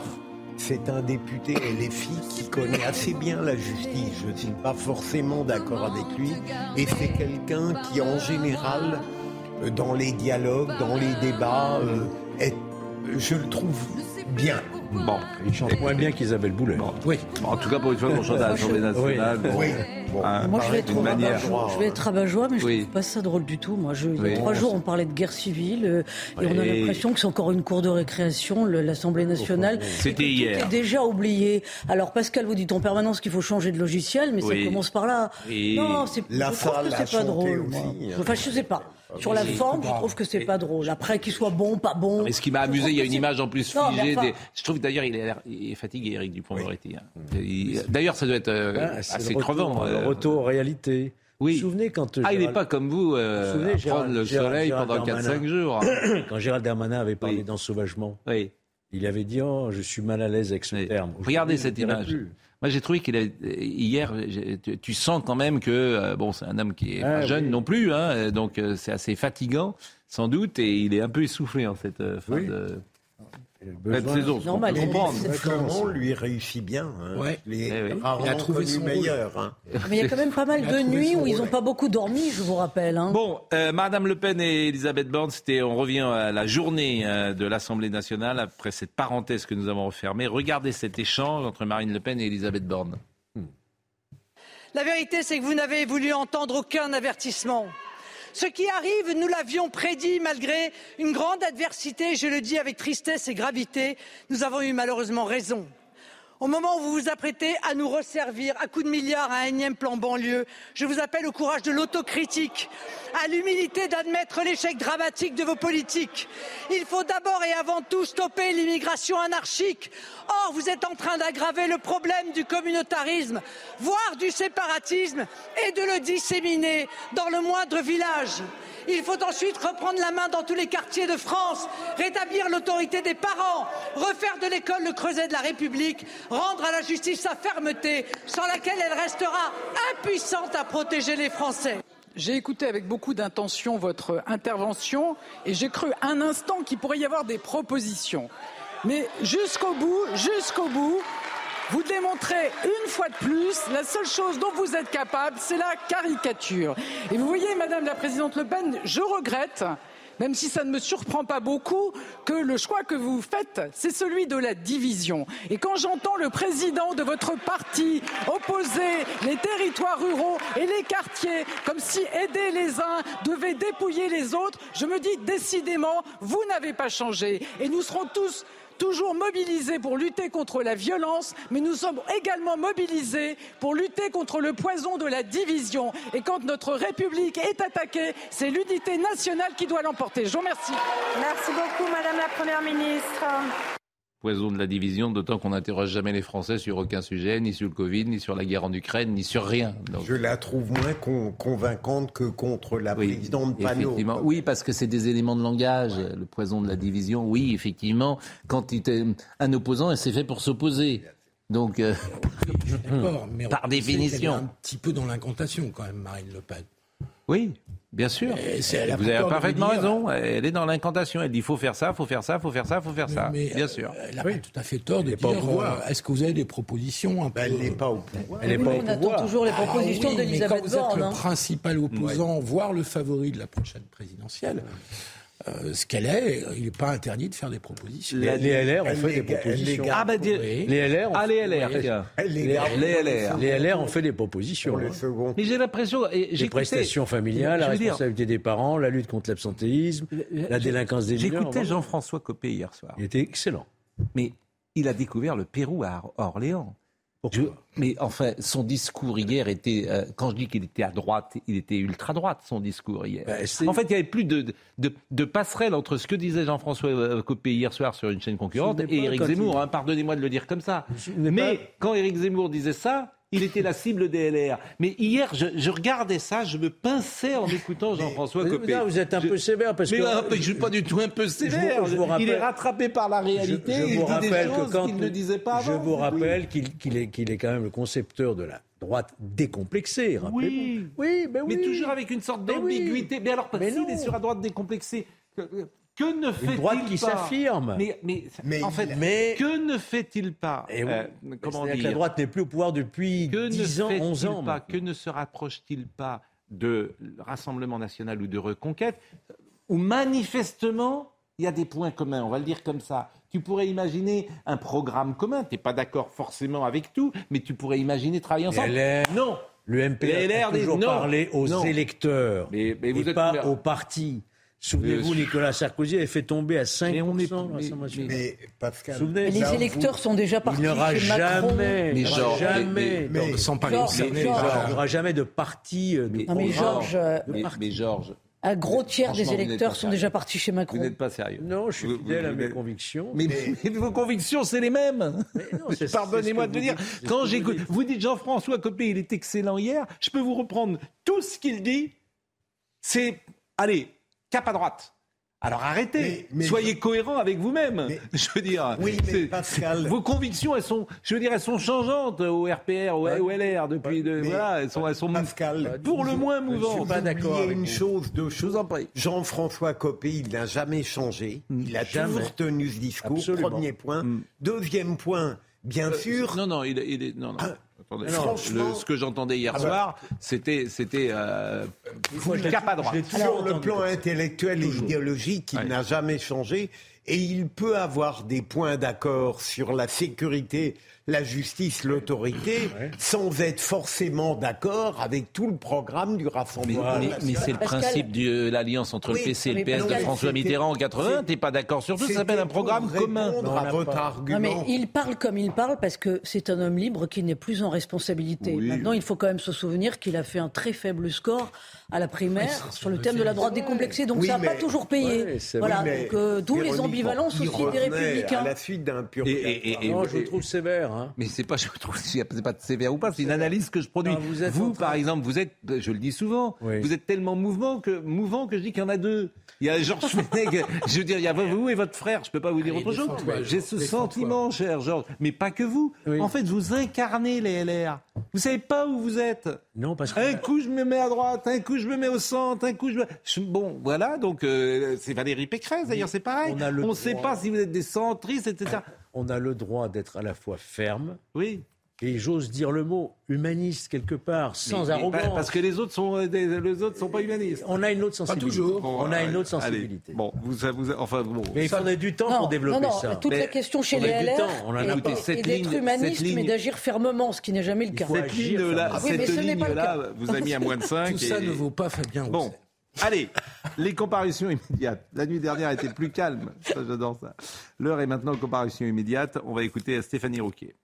C'est un député LFI qui connaît assez bien la justice. Je ne suis pas forcément d'accord avec lui. Et c'est quelqu'un qui, en général, euh, dans les dialogues, dans les débats, euh, est, je le trouve bien. Bon, il chante moins bien qu'Isabelle Boulet. Oui. en tout cas, pour une fois qu'on chante à l'Assemblée nationale, bon, Oui. Moi, je vais être d'une manière. rabat-joie. Je vais être rabat-joie, mais je Oui. trouve pas ça drôle du tout. Moi, je, il y Oui. a trois jours, on parlait de guerre civile, euh, et on a Oui. l'impression que c'est encore une cour de récréation, l'Assemblée nationale. C'était et hier. Est déjà oublié. Alors, Pascal, vous dites en permanence qu'il faut changer de logiciel, mais Oui. ça commence par là. Oui. Non, c'est, pas drôle. aussi, moi. hein. Enfin, je sais pas. Sur la Oui. forme, je trouve que c'est pas drôle. Après, qu'il soit bon, pas bon. Mais ce qui m'a amusé, il y a une image en plus figée. des- Je trouve d'ailleurs il, est fatigué, Eric Dupont-Moretti. hein. Il- D'ailleurs, ça doit être euh, Ah, assez le retour, crevant. Le euh. retour aux réalités. Oui. Vous vous souvenez quand. euh, Ah, il n'est pas comme vous, euh, Vous souvenez, à Gérald- prendre le Gérald- soleil Gérald pendant 4-5 Darmanin jours. Quand Gérald Darmanin avait parlé Oui. d'ensauvagement, Oui. Il avait dit Oh, je suis mal à l'aise avec ce terme. Regardez cette image. plus. Moi, j'ai trouvé qu'il avait hier. tu- Tu sens quand même que euh, bon, c'est un homme qui est Ah, pas jeune oui. non plus, hein, donc euh, c'est assez fatigant sans doute, et il est un peu essoufflé en cette euh, fin Oui. de, besoin- saison. Normal, Clément lui réussit bien. Hein. Ouais. Les Eh oui. Il a trouvé son meilleur. hein. Mais il y a quand même pas mal de nuits où ils n'ont pas beaucoup dormi, je vous rappelle. hein. Bon, euh, Madame Le Pen et Elisabeth Borne, c'était, on revient à la journée euh, de l'Assemblée nationale après cette parenthèse que nous avons refermée. Regardez cet échange entre Marine Le Pen et Elisabeth Borne. La vérité, c'est que vous n'avez voulu entendre aucun avertissement. Ce qui arrive, nous l'avions prédit malgré une grande adversité, je le dis avec tristesse et gravité, nous avons eu malheureusement raison. Au moment où vous vous apprêtez à nous resservir à coups de milliards un énième plan banlieue, je vous appelle au courage de l'autocritique, à l'humilité d'admettre l'échec dramatique de vos politiques. Il faut d'abord et avant tout stopper l'immigration anarchique. Or, vous êtes en train d'aggraver le problème du communautarisme, voire du séparatisme, et de le disséminer dans le moindre village. Il faut ensuite reprendre la main dans tous les quartiers de France, rétablir l'autorité des parents, refaire de l'école le creuset de la République, rendre à la justice sa fermeté, sans laquelle elle restera impuissante à protéger les Français. J'ai écouté avec beaucoup d'intention votre intervention et j'ai cru un instant qu'il pourrait y avoir des propositions. Mais jusqu'au bout, jusqu'au bout, vous démontrez une fois de plus la seule chose dont vous êtes capable, c'est la caricature. Et vous voyez, Madame la Présidente Le Pen, je regrette même si ça ne me surprend pas beaucoup, que le choix que vous faites, c'est celui de la division. Et quand j'entends le président de votre parti opposer les territoires ruraux et les quartiers, comme si aider les uns devait dépouiller les autres, je me dis décidément, vous n'avez pas changé. Et nous serons tous toujours mobilisés pour lutter contre la violence, mais nous sommes également mobilisés pour lutter contre le poison de la division. Et quand notre République est attaquée, c'est l'unité nationale qui doit l'emporter. Je vous remercie. Merci beaucoup, Madame la Première ministre poison de la division, d'autant qu'on n'interroge jamais les Français sur aucun sujet, ni sur le Covid, ni sur la guerre en Ukraine, ni sur rien. Je la trouve moins convaincante que contre la présidente Panot. Oui, parce que c'est des éléments de langage, le poison de la division. Oui, effectivement, quand il était un opposant, elle s'est fait pour s'opposer. Donc, euh, mais par définition. un petit peu dans l'incantation quand même, Marine Le Pen. Oui, Bien sûr. vous avez parfaitement raison. Elle est dans l'incantation. Elle dit faut faire ça, faut faire ça, faut faire ça, faut faire ça. Mais, Bien sûr. Elle a pas tout à fait tort de dire. Euh, est-ce que vous avez des propositions un peu... Elle n'est pas au pouvoir. Elle n'est pas au pouvoir. On attend toujours les propositions ah, d'Elisabeth Borne. Quand vous êtes le hein. principal opposant, voire le favori de la prochaine présidentielle. Euh, ce qu'elle est, il n'est pas interdit de faire des propositions. Les, LR ont fait des propositions. Ah, bah, les LR, ah, les LR, les, LR. Les LR ont fait des propositions. Hein. Mais j'ai l'impression. Les prestations familiales, la responsabilité des parents, la lutte contre l'absentéisme, la délinquance des mineurs. J'écoutais Jean-François Copé hier soir. Il était excellent. Mais il a découvert le Pérou à Orléans mais enfin, son discours hier était, euh, quand je dis qu'il était à droite, il était ultra droite, son discours hier. Ben, en fait, il n'y avait plus de, de, passerelle entre ce que disait Jean-François euh, Copé hier soir sur une chaîne concurrente et Éric Zemmour. Hein, pardonnez-moi de le dire comme ça. Mais quand Éric Zemmour disait ça, il était la cible des LR. Mais hier, je, regardais ça, je me pinçais en écoutant Jean-François Copé. vous êtes un peu sévère parce mais que. je ne suis pas du tout un peu sévère. il est rattrapé par la réalité. Je, vous rappelle que quand il ne disait pas. Je vous rappelle qu'il est, quand même le concepteur de la droite décomplexée. Oui, oui, ben oui. Mais toujours avec une sorte d'ambiguïté. Mais, alors, mais il est sur la droite décomplexée. Que ne fait-il pas droite qui s'affirme. Mais, mais, en fait, que ne fait-il pas et euh, Comment dire La droite n'est plus au pouvoir depuis que 10 ans, 11 ans. Pas, que ne se rapproche-t-il pas de Rassemblement national ou de Reconquête Où manifestement, il y a des points communs, on va le dire comme ça. Tu pourrais imaginer un programme commun. Tu n'es pas d'accord forcément avec tout, mais tu pourrais imaginer travailler ensemble. non. Le MPR a toujours parlé aux électeurs mais, vous et pas aux partis. Souvenez-vous, Nicolas Sarkozy avait fait tomber à 5% mais on est, mais, mais, Pascal, mais les électeurs sont déjà partis il n'y aura chez jamais, Mais genre, jamais, mais, sans parler il n'y aura jamais de parti. De non, mais Georges, mais, Georges, un gros tiers des électeurs sont déjà partis chez Macron. Vous n'êtes pas sérieux. Non, je suis fidèle à mes convictions. Mais, vos convictions, c'est les mêmes. Pardonnez-moi de le dire. Quand j'écoute, vous dites Jean-François Copé, il est excellent hier. Je peux vous reprendre tout ce qu'il dit. C'est, allez, cap à droite. Alors arrêtez, soyez cohérent avec vous-même. Je veux dire, oui, Pascal... vos convictions, elles sont, je veux dire, elles sont changeantes au RPR, au, LR depuis, de, voilà, elles sont, elles sont Pascal, pour le moins mouvantes. Je suis pas d'accord. Il y a une chose, deux choses. Jean-François Copé, il n'a jamais changé. Mm. Il a toujours tenu ce discours. Premier point. Mm. Deuxième point, bien euh, sûr. Non, non, il, il est, non, non. Ah, ce que j'entendais hier ah bah. soir, c'était c'était euh, cap à droite. Sur le plan intellectuel et idéologique, il n'a jamais changé. et il peut avoir des points d'accord sur la sécurité la justice, l'autorité, sans être forcément d'accord avec tout le programme du Rassemblement. Mais, c'est le principe de l'alliance entre le PC et le PS de François Mitterrand en 80. T'es pas d'accord sur tout Ça s'appelle un programme commun. à votre argument. mais il parle comme il parle parce que c'est un homme libre qui n'est plus en responsabilité. Maintenant, il faut quand même se souvenir qu'il a fait un très faible score à la primaire sur le thème de la droite décomplexée. Donc ça n'a pas toujours payé. voilà. donc euh, d'où les ambivalences aussi des républicains. À la suite d'un pur. Et, et, je trouve sévère. Hein. Mais c'est pas, je trouve, c'est pas sévère ou pas. C'est une analyse que je produis. vous, par exemple, vous êtes, je le dis souvent, vous êtes tellement mouvant que mouvant que je dis qu'il y en a deux. Il y a Georges Fenech, je veux dire, il y a vous et votre frère. Je peux pas vous dire autre chose. J'ai ce sentiment, cher Georges, mais pas que vous. En fait, vous incarnez les LR. Vous savez pas où vous êtes. Non, parce que un coup je me mets à droite, un coup je me mets au centre, un coup je me... bon, voilà. Donc euh, c'est Valérie Pécresse d'ailleurs, c'est pareil. On ne sait pas si vous êtes des centristes, etc. On a le droit d'être à la fois ferme. Oui et j'ose dire le mot humaniste quelque part, sans arrogance. parce que les autres sont euh, les autres sont pas humanistes. On a une autre sensibilité. toujours. on a une autre sensibilité. bon, vous, vous, enfin bon. Mais il faudrait du temps pour développer non, non, ça. Toute la question chez les LR on a est, d'être humaniste, mais d'agir fermement, ce qui n'est jamais le cas. Cette ligne-là, ah cette ligne-là, vous a mis à moins de 5. Tout ça ne vaut pas Fabien. Bon. Allez, les comparutions immédiates. La nuit dernière était plus calme. Ça, j'adore ça. L'heure est maintenant aux comparutions immédiates. On va écouter Stéphanie Rouquier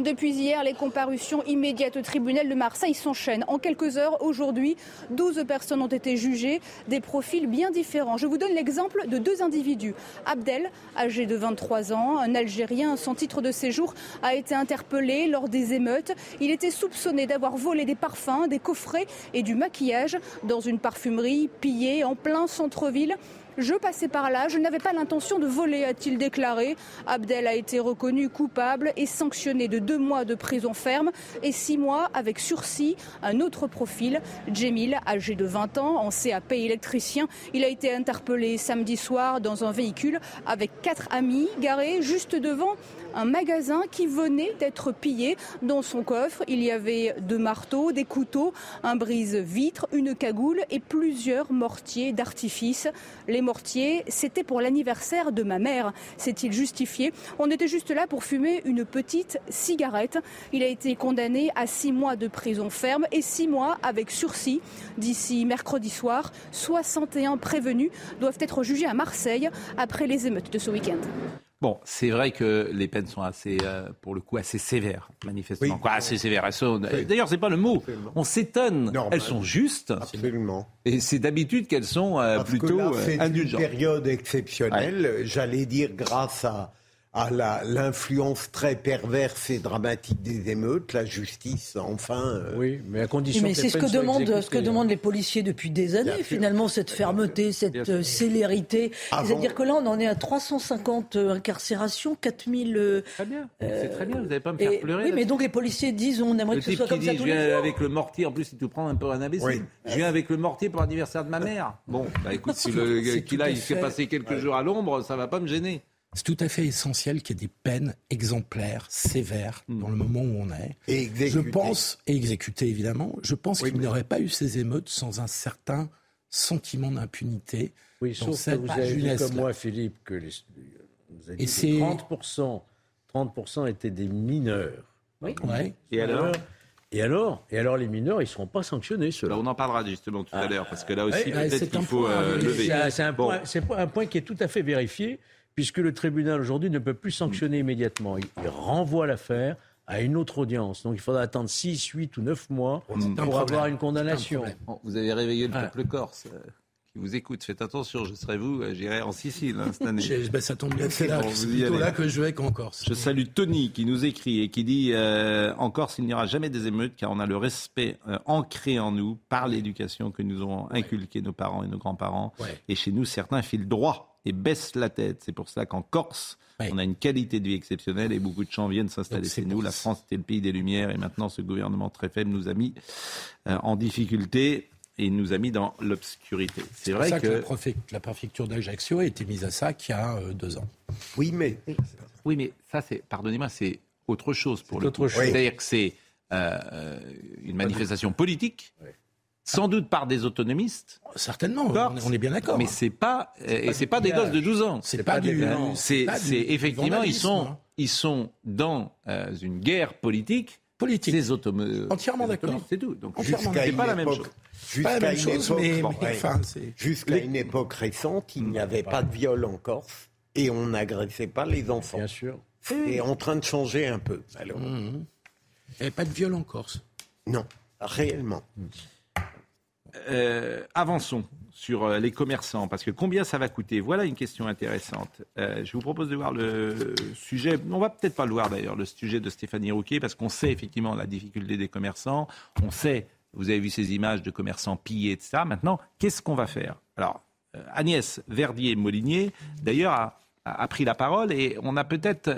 Depuis hier, les comparutions immédiates au tribunal de Marseille s'enchaînent. En quelques heures, aujourd'hui, 12 personnes ont été jugées, des profils bien différents. Je vous donne l'exemple de deux individus. Abdel, âgé de 23 ans, un Algérien sans titre de séjour, a été interpellé lors des émeutes. Il était soupçonné d'avoir volé des parfums, des coffrets et du maquillage dans une parfumerie pillée en plein centre-ville. Je passais par là, je n'avais pas l'intention de voler, a-t-il déclaré. Abdel a été reconnu coupable et sanctionné de deux mois de prison ferme et six mois avec sursis. Un autre profil, Djemil, âgé de 20 ans, en CAP électricien, il a été interpellé samedi soir dans un véhicule avec quatre amis garés juste devant un magasin qui venait d'être pillé. Dans son coffre, il y avait deux marteaux, des couteaux, un brise-vitre, une cagoule et plusieurs mortiers d'artifice. Les mortiers, c'était pour l'anniversaire de ma mère, s'est-il justifié. On était juste là pour fumer une petite cigarette. Il a été condamné à six mois de prison ferme et six mois avec sursis. D'ici mercredi soir, 61 prévenus doivent être jugés à Marseille après les émeutes de ce week-end. Bon, c'est vrai que les peines sont assez, euh, pour le coup, assez sévères, manifestement. Quoi, assez sévères. D'ailleurs, D'ailleurs, c'est pas le mot. On s'étonne. Elles sont justes. Absolument. Et c'est d'habitude qu'elles sont euh, plutôt que là, c'est une période exceptionnelle. J'allais dire grâce à à l'influence très perverse et dramatique des émeutes, la justice, enfin. Euh, oui, mais à condition. mais c'est ce que demandent ce que demandent hein. les policiers depuis des années, finalement, cette fermeté, cette euh, célérité. C'est-à-dire que là, on en est à 350 euh, incarcérations, 4000. Très bien. c'est très bien. Vous n'allez pas me faire pleurer. Oui, mais donc les policiers disent, on aimerait que ce soit comme ça tous je viens avec le mortier. En plus, il te prend un peu un imbécile. Je viens avec le mortier pour l'anniversaire de ma mère. Bon, bah écoute, si le qu'il il s'est passé quelques jours à l'ombre, ça va pas me gêner. C'est tout à fait essentiel qu'il y ait des peines exemplaires, sévères, hmm. dans le moment où on est. Et exécuter. Je pense, et exécuter évidemment, je pense qu'il n'y aurait pas eu ces émeutes sans un certain sentiment d'impunité. Oui, sauf cette que vous avez dit comme moi, Philippe, que les, vous avez dit que 30%, 30 étaient des mineurs. Oui. Et alors? Et alors, et alors, les mineurs, ils ne seront pas sanctionnés, ceux-là. on en parlera justement tout à ah. l'heure, parce que là aussi, peut-être qu'il faut euh, lever. C'est un, un, point qui est tout à fait vérifié puisque le tribunal aujourd'hui ne peut plus sanctionner immédiatement. Il, renvoie l'affaire à une autre audience. Donc il faudra attendre 6, 8 ou 9 mois pour avoir une condamnation. vous avez réveillé le ah. peuple corse euh, qui vous écoute. Faites attention, je serai vous, euh, j'irai en Sicile hein, cette année. Ben, ça tombe bien, c'est là, là que je vais qu'en Corse. Je salue Tony qui nous écrit et qui dit euh, En Corse, il n'y aura jamais des émeutes car on a le respect ancré en nous par l'éducation que nous ont inculqué nos parents et nos grands-parents. Et chez nous, certains filent droit et baisse la tête. C'est pour ça qu'en Corse, on a une qualité de vie exceptionnelle et beaucoup de gens viennent s'installer chez nous. La France était le pays des Lumières et maintenant ce gouvernement très faible nous a mis euh, en difficulté et nous a mis dans l'obscurité. C'est vrai que, la, préfecture d'Ajaccio a été mise à ça il y a euh, deux ans. Oui, mais oui, mais ça c'est, pardonnez-moi, c'est autre chose pour le coup. C'est-à-dire que c'est euh, une manifestation politique sans doute par des autonomistes. Certainement, on est, on est bien d'accord. Mais c'est pas, euh, et pas c'est du pas des gosses de 12 ans. C'est pas du- Euh, C'est, pas du- c'est du effectivement, ils sont, hein. ils sont dans euh, une guerre politique. Politique. Ces automo- Entièrement ces d'accord. autonomistes, C'est tout. Donc, Entièrement c'est Jusqu'à pas une la même époque- chose. Pas la même Jusqu'à une chose, époque- mais- bon, mais ouais. enfin, une époque récente, il n'y avait pas de viol en Corse et on n'agressait pas les enfants. Bien sûr. C'est en train de changer un peu. Alors, Il n'y avait pas de viol en Corse. Non, réellement. Euh, avançons sur euh, les commerçants, parce que combien ça va coûter? Voilà une question intéressante. Euh, je vous propose de voir le sujet, on va peut-être pas le voir d'ailleurs, le sujet de Stéphanie Rouquet, parce qu'on sait effectivement la difficulté des commerçants, on sait, vous avez vu ces images de commerçants pillés, etc. Maintenant, qu'est-ce qu'on va faire? Alors, Agnès Verdier-Molinier, d'ailleurs, a, pris la parole et on a peut-être,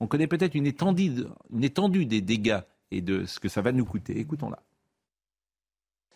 on connaît peut-être une étendue des dégâts et de ce que ça va nous coûter. Écoutons-la.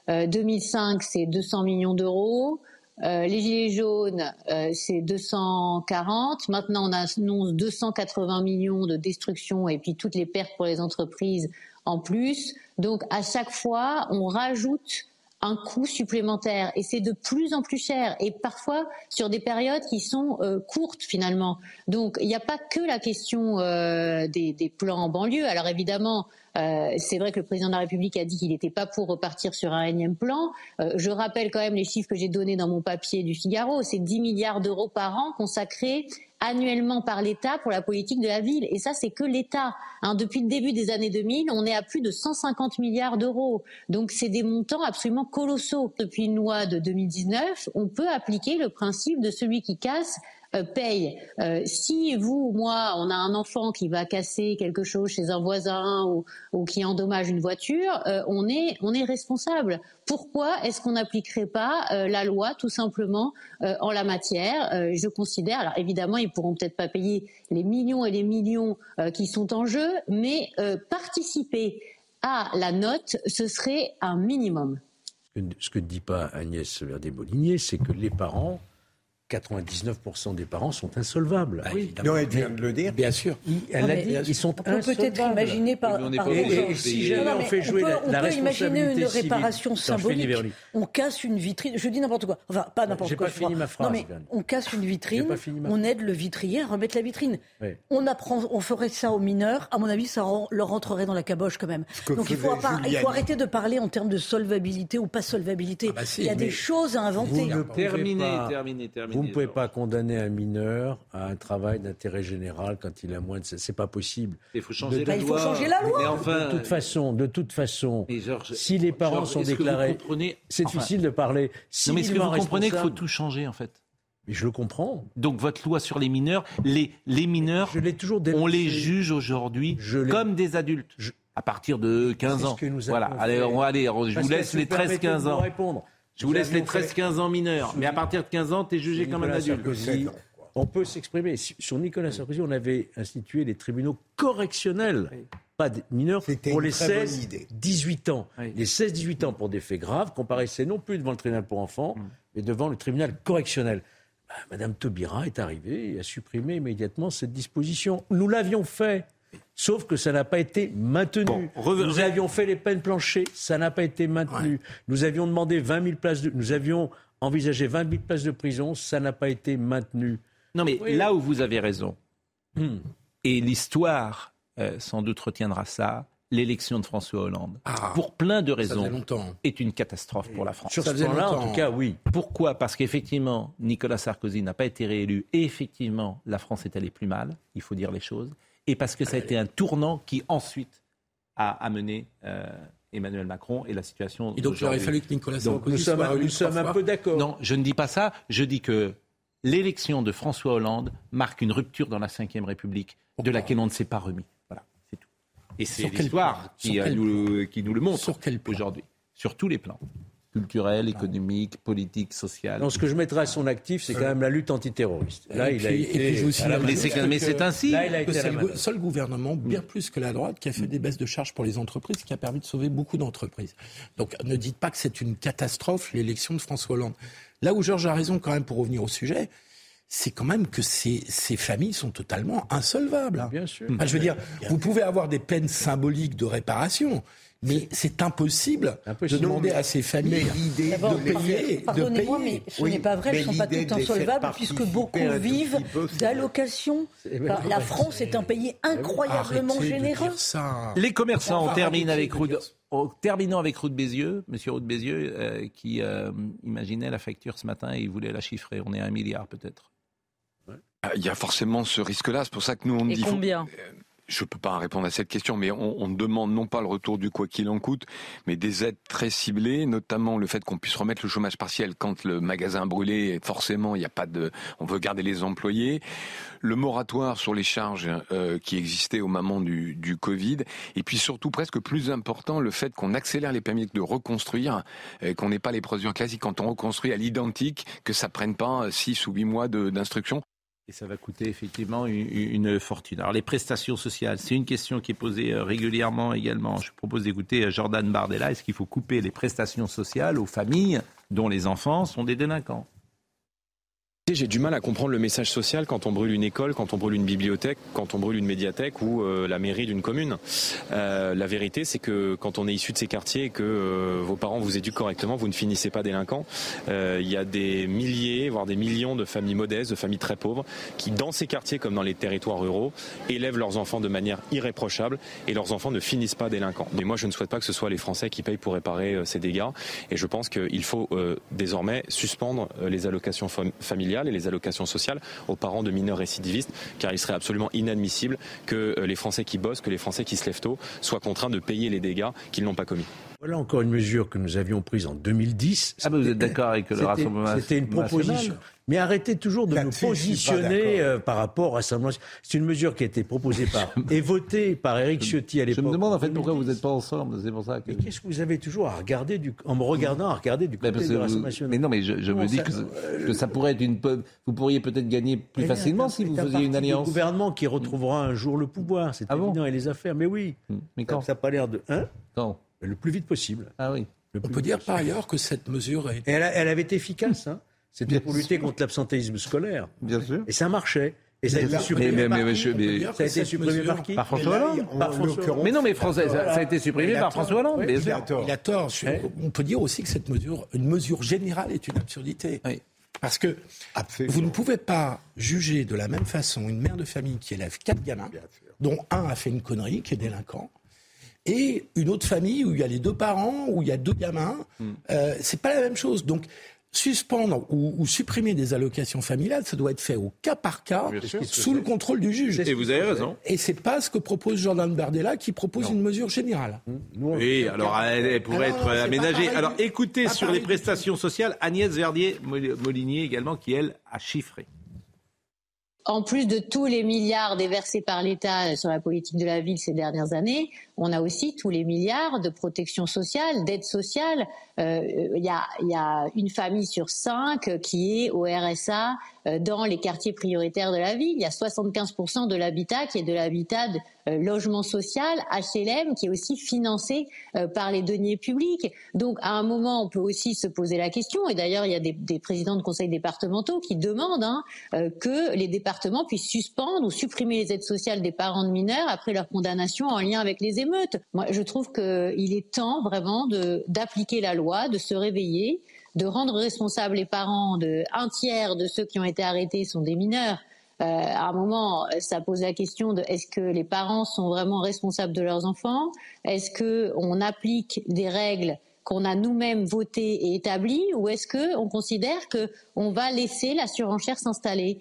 Euh, 2005, c'est 200 millions d'euros. Euh, les gilets jaunes, euh, c'est 240. Maintenant, on annonce 280 millions de destruction et puis toutes les pertes pour les entreprises en plus. Donc, à chaque fois, on rajoute un coût supplémentaire et c'est de plus en plus cher et parfois sur des périodes qui sont euh, courtes finalement. Donc il n'y a pas que la question euh, des plans en banlieue. Alors évidemment, euh, c'est vrai que le président de la République a dit qu'il n'était pas pour repartir sur un énième plan. Euh, je rappelle quand même les chiffres que j'ai donnés dans mon papier du Figaro. C'est 10 milliards d'euros par an consacrés annuellement par l'État pour la politique de la ville. Et ça, c'est que l'État. Hein, depuis le début des années 2000, on est à plus de 150 milliards d'euros. Donc, c'est des montants absolument colossaux. Depuis une loi de 2019, on peut appliquer le principe de celui qui casse paye. Euh, si vous ou moi, on a un enfant qui va casser quelque chose chez un voisin ou, qui endommage une voiture, euh, on est on est responsable. Pourquoi est-ce qu'on n'appliquerait pas euh, la loi tout simplement euh, en la matière? Euh, Je considère. Alors évidemment, ils pourront peut-être pas payer les millions et les millions euh, qui sont en jeu, mais euh, participer à la note, ce serait un minimum. Ce que- ne dit pas Agnès Verdier-Molinier, c'est que les parents, 99% des parents sont insolvables. Non, elle vient de le dire. Bien sûr. Elle l'a mais dit, ils sont on peut peut-être insolvables. imaginer par, on Et, si jamais Non, on fait jouer peut, la, on la peut imaginer une civile- réparation Non, symbolique. On casse une vitrine. Je dis n'importe quoi. Enfin, pas n'importe J'ai quoi. pas fini ma phrase, Non, mais on casse une vitrine. Ma On aide le vitrier à remettre la vitrine. Oui. On apprend, on ferait ça aux mineurs. À mon avis, ça leur rentrerait dans la caboche quand même. Donc il faut, il arrêter de parler en termes de solvabilité ou pas solvabilité. bah si, il y a des choses à inventer. Vous ne pouvez Terminé, terminé, terminé. Vous ne pouvez pas condamner un mineur à un travail d'intérêt général quand il a moins de... C'est pas possible. Il faut changer De- la il faut loi. changer la loi. Mais enfin, de toute façon, de toute façon, Georges, si les parents Georges, sont déclarés... comprenez- C'est enfin, difficile de parler. Non, mais est-ce que vous comprenez qu'il faut tout changer en fait? Mais je le comprends. Donc votre loi sur les mineurs, les, les mineurs, Je l'ai toujours on les juge aujourd'hui comme des adultes. Je- À partir de 15 C'est ce ans. que nous voilà, allez, on va aller, je Parce vous laisse si les vous permettez 13-15 de me ans. répondre. Je vous laisse les avions fait- 13-15 ans mineurs. Mais à partir de 15 ans, tu es jugé comme un Nicolas adulte. Sarkozy, on peut s'exprimer. Sur sur Nicolas Sarkozy, on avait institué les tribunaux correctionnels, pas des mineurs, pour les très bonne 16-18 ans. Oui. Les 16-18 ans pour des faits graves comparaissaient non plus devant le tribunal pour enfants, mais devant le tribunal correctionnel. Bah, Madame Taubira est arrivée et a supprimé immédiatement cette disposition. Nous l'avions fait. Sauf que ça n'a pas été maintenu. Bon, nous avions fait les peines planchées, ça n'a pas été maintenu. Nous avions demandé 20 000 places de, nous avions envisagé 20 000 places de prison, ça n'a pas été maintenu. Non, mais Oui. là où vous avez raison, Hmm. et l'histoire euh, sans doute retiendra ça, l'élection de François Hollande, Ah, pour plein de raisons, longtemps. est une catastrophe pour la France. Sur Ça ce plan-là, en tout cas, oui. Pourquoi? Parce qu'effectivement, Nicolas Sarkozy n'a pas été réélu et effectivement, la France est allée plus mal, il faut dire les choses, et parce que ça a été un tournant qui ensuite a amené euh, Emmanuel Macron et la situation. Et donc il aurait fallu que Nicolas Sarkozy nous sommes, soit nous sommes un peu d'accord. Non, je ne dis pas ça, je dis que l'élection de François Hollande marque une rupture dans la Ve République de laquelle on ne s'est pas remis. Voilà, c'est tout. Et c'est l'histoire qui, euh, qui nous le montre aujourd'hui, sur tous les plans. Culturel, économique, politique, social. Non, ce que je mettrais à son actif, c'est quand même la lutte antiterroriste. Là, Et il a été. et puis la signale Mais c'est, mais c'est ainsi. Là, il a été c'est le seul gouvernement, bien plus que la droite, qui a fait des baisses de charges pour les entreprises, qui a permis de sauver beaucoup d'entreprises. Donc ne dites pas que c'est une catastrophe, l'élection de François Hollande. Là où Georges a raison quand même pour revenir au sujet, c'est quand même que ces, ces familles sont totalement insolvables. hein. Bien sûr. Enfin, je veux dire, vous pouvez avoir des peines symboliques de réparation, Mais c'est impossible, Impossible. de demander Non, à ces familles l'idée de payer. Pardonnez-moi, mais ce Oui, n'est pas vrai, elles ne sont pas toutes insolvables, puisque beaucoup vivent d'allocations. Enfin, la France est un pays incroyablement Arrêtez de généreux. Les commerçants, on termine avec oh, terminons avec Roux de Bézieux, Monsieur Roux de Bézieux, euh, qui euh, imaginait la facture ce matin et il voulait la chiffrer. On est à un milliard peut-être. Ah, Il y a forcément ce risque-là. C'est pour ça que nous, on Et dit. faut- combien? Je ne peux pas répondre à cette question, mais on, demande non pas le retour du quoi qu'il en coûte, mais des aides très ciblées, notamment le fait qu'on puisse remettre le chômage partiel quand le magasin brûlé, forcément, il n'y a pas de, on veut garder les employés, le moratoire sur les charges euh, qui existait au moment du, Covid, et puis surtout presque plus important, le fait qu'on accélère les permis de reconstruire, euh, qu'on n'ait pas les procédures classiques quand on reconstruit à l'identique, que ça prenne pas six ou huit mois de- d'instruction. Et ça va coûter effectivement une, une fortune. Alors les prestations sociales, c'est une question qui est posée euh, régulièrement également. Je propose d'écouter euh, Jordan Bardella. Est-ce qu'il faut couper les prestations sociales aux familles dont les enfants sont des délinquants? J'ai du mal à comprendre le message social quand on brûle une école, quand on brûle une bibliothèque, quand on brûle une médiathèque ou euh, la mairie d'une commune. Euh, la vérité, c'est que quand on est issu de ces quartiers et que euh, vos parents vous éduquent correctement, vous ne finissez pas délinquants. Euh, Il y a des milliers, voire des millions de familles modestes, de familles très pauvres, qui dans ces quartiers comme dans les territoires ruraux, élèvent leurs enfants de manière irréprochable et leurs enfants ne finissent pas délinquants. Mais moi, je ne souhaite pas que ce soit les Français qui payent pour réparer ces dégâts. Et je pense qu'il faut désormais suspendre les allocations fam- familiales et les allocations sociales aux parents de mineurs récidivistes, car il serait absolument inadmissible que euh, les Français qui bossent, que les Français qui se lèvent tôt, soient contraints de payer les dégâts qu'ils n'ont pas commis. Voilà encore une mesure que nous avions prise en 2010. Ah, mais vous êtes d'accord avec le Rassemblement C'était une national? proposition. Mais arrêtez toujours de nous je positionner euh, par rapport au Rassemblement national. C'est une mesure qui a été proposée par et votée par Éric Ciotti à Je l'époque. me demande en fait 2010. pourquoi vous n'êtes pas ensemble. C'est pour ça que. Mais qu'est-ce que vous avez toujours à regarder du, en me regardant à regarder du côté Rassemblement vous- mais non, mais je, je me dis ça- que, ça- que ça pourrait être une. Vous pourriez peut-être gagner plus Mais facilement c'est si un- vous c'est un faisiez une parti du alliance. gouvernement qui retrouvera un jour le pouvoir. C'est Ah bon évident et les affaires. Mais oui. Mais quand Ça n'a pas l'air de. Hein? Quand Le plus vite possible. Ah oui. On peut dire possible. par ailleurs que cette mesure est Et elle, a- elle avait été efficace. Hein? C'était pour lutter contre l'absentéisme scolaire. Bien sûr. Et ça marchait. Et ça a été supprimé par qui monsieur, mais- Ça a été supprimé par François Hollande Mais non, mais François, ça, ça a été supprimé par. François Hollande, il a tort. Il a tort. Je- On peut dire aussi que cette mesure, une mesure générale, est une absurdité. Parce que vous ne pouvez pas juger de la même façon une mère de famille qui élève quatre gamins, dont un a fait une connerie, qui est délinquant, et une autre famille où il y a les deux parents, où il y a deux gamins. Euh, c'est pas la même chose. Donc suspendre ou, ou supprimer des allocations familiales, ça doit être fait au cas par cas, sûr. sous le contrôle du juge. Et vous avez raison. Et c'est pas ce que propose Jordan Bardella, qui propose une mesure générale. Oui, alors elle, elle pourrait Alors, être aménagée. Alors écoutez sur les prestations sociales Agnès Verdier-Molinier également, qui elle a chiffré. En plus de tous les milliards déversés par l'État sur la politique de la ville ces dernières années, on a aussi tous les milliards de protection sociale, d'aide sociale. Euh, Il y, a, une famille sur cinq qui est au RSA euh, dans les quartiers prioritaires de la ville. Il y a 75% de l'habitat qui est de l'habitat de euh, logement social, HLM, qui est aussi financé par les deniers publics. Donc à un moment, on peut aussi se poser la question, et d'ailleurs il y a des, présidents de conseils départementaux qui demandent hein, que les départements puissent suspendre ou supprimer les aides sociales des parents de mineurs après leur condamnation en lien avec les émeutes. Moi, je trouve qu'il est temps vraiment d'appliquer la loi, de se réveiller, de rendre responsables les parents de un tiers de ceux qui ont été arrêtés sont des mineurs. Euh, à un moment, ça pose la question de est-ce que les parents sont vraiment responsables de leurs enfants? Est-ce que on applique des règles qu'on a nous-mêmes votées et établies, ou est-ce que on considère que on va laisser la surenchère s'installer?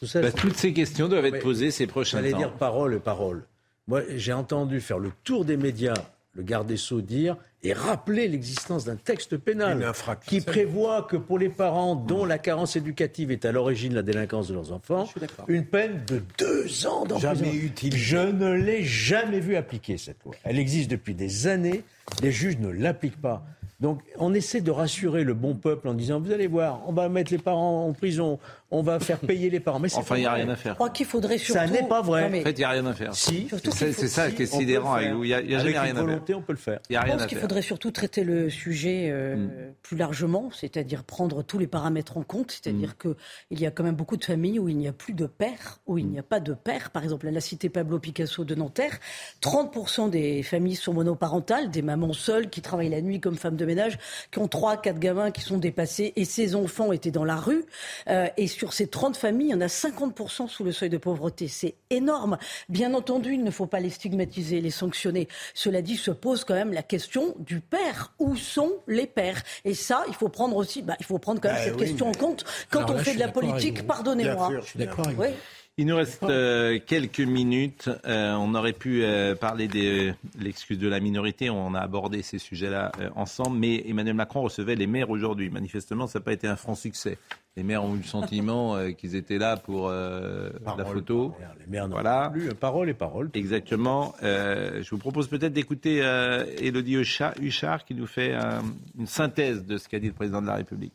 Tout ça, Bah, toutes ces questions doivent être posées ces prochains J'allais temps. dire parole et parole. Moi, j'ai entendu faire le tour des médias le garde des Sceaux dire et rappeler l'existence d'un texte pénal qui prévoit que pour les parents dont la carence éducative est à l'origine de la délinquance de leurs enfants, une peine de deux ans d'emprisonnement. Jamais. Je ne l'ai jamais vu appliquer cette loi. Elle existe depuis des années. Les juges ne l'appliquent pas. Donc on essaie de rassurer le bon peuple en disant vous allez voir, on va mettre les parents en prison, on va faire payer les parents. Mais c'est Enfin, il n'y a rien à Je faire. crois qu'il faudrait surtout. Ça n'est pas vrai. Non, En fait, il n'y a rien à faire. Si, C'est qu'il faut- ça qui est sidérant. Il n'y a, il y a jamais Avec rien à faire. on peut le Je pense à qu'il faudrait surtout traiter le sujet euh, Mm. plus largement, c'est-à-dire prendre tous les paramètres en compte, c'est-à-dire Mm. que il y a quand même beaucoup de familles où il n'y a plus de père, où il n'y a pas de père. Par exemple, elle a cité Pablo Picasso de Nanterre. 30% des familles sont monoparentales, des mamans seules qui travaillent la nuit comme femmes de ménage, qui ont trois, quatre gamins qui sont dépassés et ces enfants étaient dans la rue. Euh, et sur ces 30 familles, il y en a 50% sous le seuil de pauvreté. C'est énorme. Bien entendu, il ne faut pas les stigmatiser, les sanctionner. Cela dit, se pose quand même la question du père. Où sont les pères? Et ça, il faut prendre aussi, bah, il faut prendre quand même Bah cette oui, question mais- en compte quand Alors on là, fait de la politique. Pardonnez-moi. Bien sûr, je suis d'accord avec Oui. Il nous reste euh, quelques minutes. Euh, on aurait pu euh, parler de l'excuse de la minorité. On a abordé ces sujets-là euh, ensemble. Mais Emmanuel Macron recevait les maires aujourd'hui. Manifestement, ça n'a pas été un franc succès. Les maires ont eu le sentiment euh, qu'ils étaient là pour euh, la photo. Les maires n'ont Voilà. plus euh, parole et parole. Exactement. Euh, je vous propose peut-être d'écouter euh, Élodie Huchard, qui nous fait euh, une synthèse de ce qu'a dit le président de la République.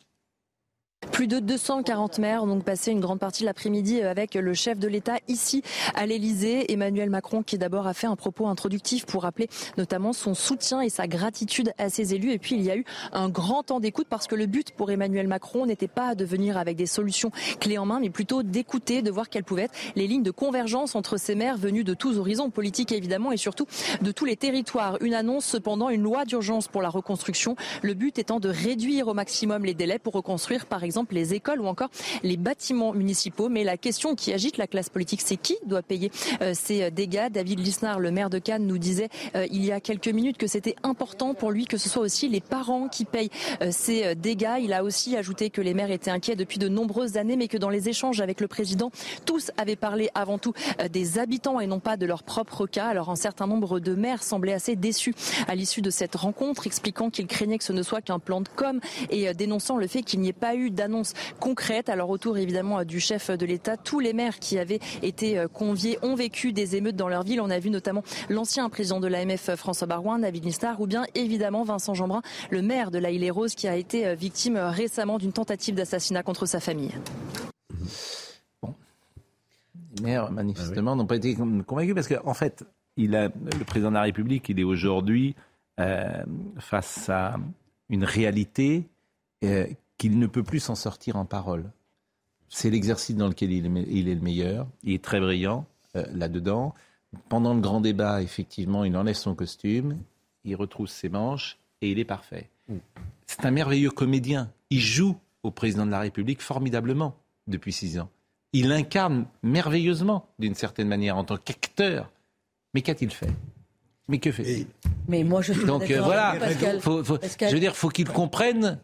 Plus de 240 maires ont donc passé une grande partie de l'après-midi avec le chef de l'État ici à l'Élysée, Emmanuel Macron, qui d'abord a fait un propos introductif pour rappeler notamment son soutien et sa gratitude à ses élus. Et puis il y a eu un grand temps d'écoute parce que le but pour Emmanuel Macron n'était pas de venir avec des solutions clés en main, mais plutôt d'écouter, de voir quelles pouvaient être les lignes de convergence entre ces maires venus de tous horizons, politiques évidemment, et surtout de tous les territoires. Une annonce cependant, une loi d'urgence pour la reconstruction. Le but étant de réduire au maximum les délais pour reconstruire par exemple les écoles ou encore les bâtiments municipaux. Mais la question qui agite la classe politique, c'est qui doit payer euh, ces dégâts? David Lisnard, le maire de Cannes, nous disait euh, il y a quelques minutes que c'était important pour lui que ce soit aussi les parents qui payent euh, ces dégâts. Il a aussi ajouté que les maires étaient inquiets depuis de nombreuses années, mais que dans les échanges avec le président, tous avaient parlé avant tout des habitants et non pas de leur propre cas. Alors un certain nombre de maires semblaient assez déçus à l'issue de cette rencontre, expliquant qu'ils craignaient que ce ne soit qu'un plan de com et dénonçant le fait qu'il n'y ait pas eu d'annonce concrète. Alors autour évidemment euh, du chef de l'État, tous les maires qui avaient été euh, conviés ont vécu des émeutes dans leur ville. On a vu notamment l'ancien président de l'AMF François Barouin, David Listar, ou bien évidemment Vincent Jeanbrun, le maire de la Île et Rose, qui a été euh, victime euh, récemment d'une tentative d'assassinat contre sa famille. Les maires, manifestement, n'ont pas été convaincus parce qu'en en fait, il a, le président de la République, il est aujourd'hui euh, face à une réalité euh, qu'il ne peut plus s'en sortir en parole. C'est l'exercice dans lequel il est, me- il est le meilleur. Il est très brillant euh, là-dedans. Pendant le grand débat, effectivement, il enlève son costume, il retrousse ses manches et il est parfait. C'est un merveilleux comédien. Il joue au président de la République formidablement depuis six ans. Il incarne merveilleusement, d'une certaine manière, en tant qu'acteur. Mais qu'a-t-il fait? Mais que fait-il? Mais moi, je suis Donc euh, voilà, Pascal. Faut- faut- Pascal. je veux dire, faut qu'il comprenne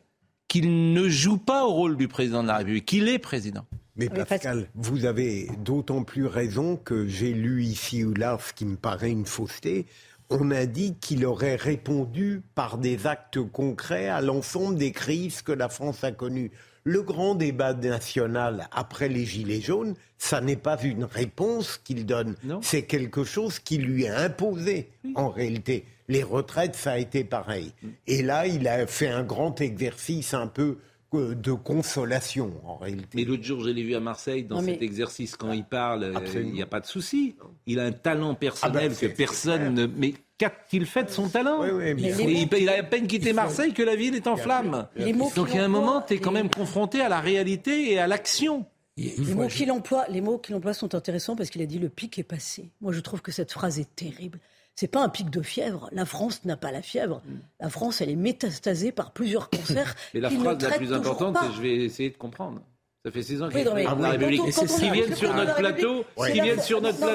qu'il ne joue pas au rôle du président de la République, qu'il est président. Mais Pascal, vous avez d'autant plus raison que j'ai lu ici ou là ce qui me paraît une fausseté. On a dit qu'il aurait répondu par des actes concrets à l'ensemble des crises que la France a connues. Le grand débat national après les Gilets jaunes, ça n'est pas une réponse qu'il donne, c'est quelque chose qui lui est imposé en réalité. Les retraites, ça a été pareil. Et là, il a fait un grand exercice un peu euh, de consolation en réalité. Mais l'autre jour, je l'ai vu à Marseille, dans Non, cet exercice, quand il parle, euh, Absolument. il n'y a pas de souci. Il a un talent Ah personnel ben, que personne ne... Mais qu'a-t-il fait de son talent? Mais il, faut- il- il a à peine quitté Marseille que la ville est en flammes. Donc il y a un moment, tu es quand même confronté à la réalité et à l'action. Les mots qu'il emploie, les mots qu'il emploie sont intéressants parce qu'il a dit le pic est passé. Moi, je trouve que cette phrase est terrible. C'est pas un pic de fièvre. La France n'a pas la fièvre. La France, elle est métastasée par plusieurs cancers. Et la phrase la plus importante, je vais essayer de comprendre. Ça fait six ans qu'il Oui, est non, mais président de la quand on- République. quand on S'ils viennent sur notre la plateau, s'ils viennent faute- sur notre on va,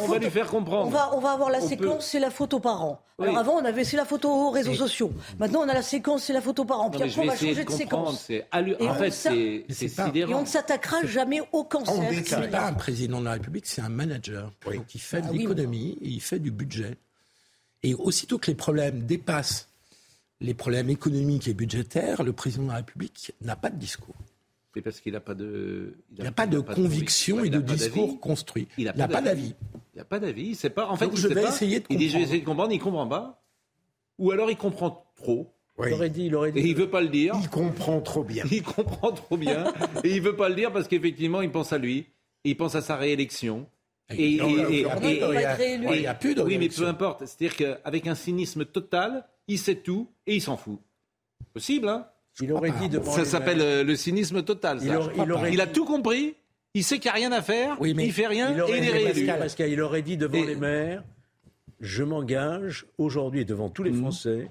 on faute- lui faire comprendre. On va, on va avoir la On séquence, peut- c'est la photo par an. Alors avant, on avait c'est la photo aux réseaux sociaux. Maintenant, on a la séquence, c'est la photo par an. Non, Puis mais après, on va changer de séquence. C'est allu- Et En on fait, s'a- c'est c'est Et on sidérant. ne s'attaquera jamais au cancer. qui C'est est pas un président de la République, c'est un manager. Donc il fait Ah de oui, l'économie et il fait du budget. Et aussitôt que les problèmes dépassent les problèmes économiques et budgétaires, le président de la République n'a pas de discours. C'est parce qu'il n'a pas de. Il n'a pas de conviction et il de discours construit. Il n'a pas d'avis. Il n'a pas d'avis. C'est pas. En fait, Donc il je sait vais pas. essayer de Il dit je vais comprendre. essayer de comprendre. Il comprend pas. Ou alors il comprend trop. Il aurait dit, il aurait dit. Et il veut pas le dire. Il comprend trop bien. Il comprend trop bien. et il veut pas le dire parce qu'effectivement, il pense à lui. Il pense à sa réélection. Et, il va être et- réélu. et- Il y a plus de Oui, mais peu importe. C'est-à-dire qu'avec un cynisme total, il sait tout et il s'en fout. Possible, hein? Il aurait dit devant Ça les s'appelle maires- euh, le cynisme total. ça. Il aurait- il aurait Il a dit- tout compris. Il sait qu'il n'y a rien à faire. il fait rien Il et il est réélu. Pascal, Pascal, il aurait dit devant les maires Je m'engage aujourd'hui devant tous les Français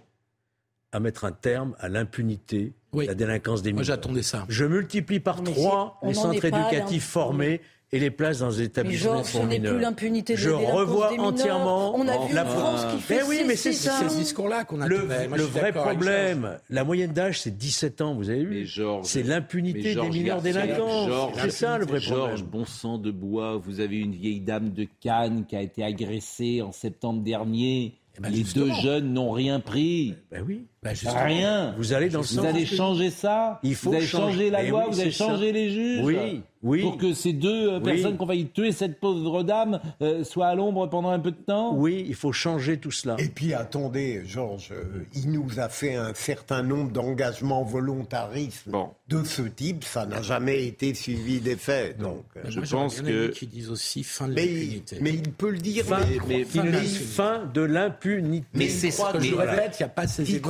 à mettre un terme à l'impunité, la délinquance des Moi, mineurs. j'attendais ça. Je multiplie par Mais trois les centres éducatifs formés et les places dans les Mais établissements Georges, ce pour mineurs. plus l'impunité de Je revois entièrement On a vu la France qui fait Mais oui, mais c'est ça. ce discours-là qu'on a Le. Moi, le vrai problème, la moyenne d'âge, c'est 17 ans, vous avez vu C'est Mais l'impunité des mineurs délinquants. C'est ça le vrai problème. Georges, bon sang de bois, vous avez une vieille dame de Cannes qui a été agressée en septembre dernier. ben, Les justement. deux jeunes n'ont rien pris. Ben oui. rien. Vous allez dans Vous sens allez changer ça. Il faut vous allez changer. changer la Mais loi. oui, vous allez ça. changer les juges. Oui, oui. Pour que ces deux euh, Oui. personnes qui ont failli tuer cette pauvre dame euh, soient à l'ombre pendant un peu de temps? Oui, il faut changer tout cela. Et puis attendez, Georges, euh, il nous a fait un certain nombre d'engagements volontaristes de ce type. Ça n'a jamais été suivi des faits. Donc, euh, j'aurais bien aimé qu'ils disent aussi fin de l'impunité. mais il peut le dire. Fin, mais- fin de l'impunité. Mais c'est ce que je répète, il n'y a pas ces de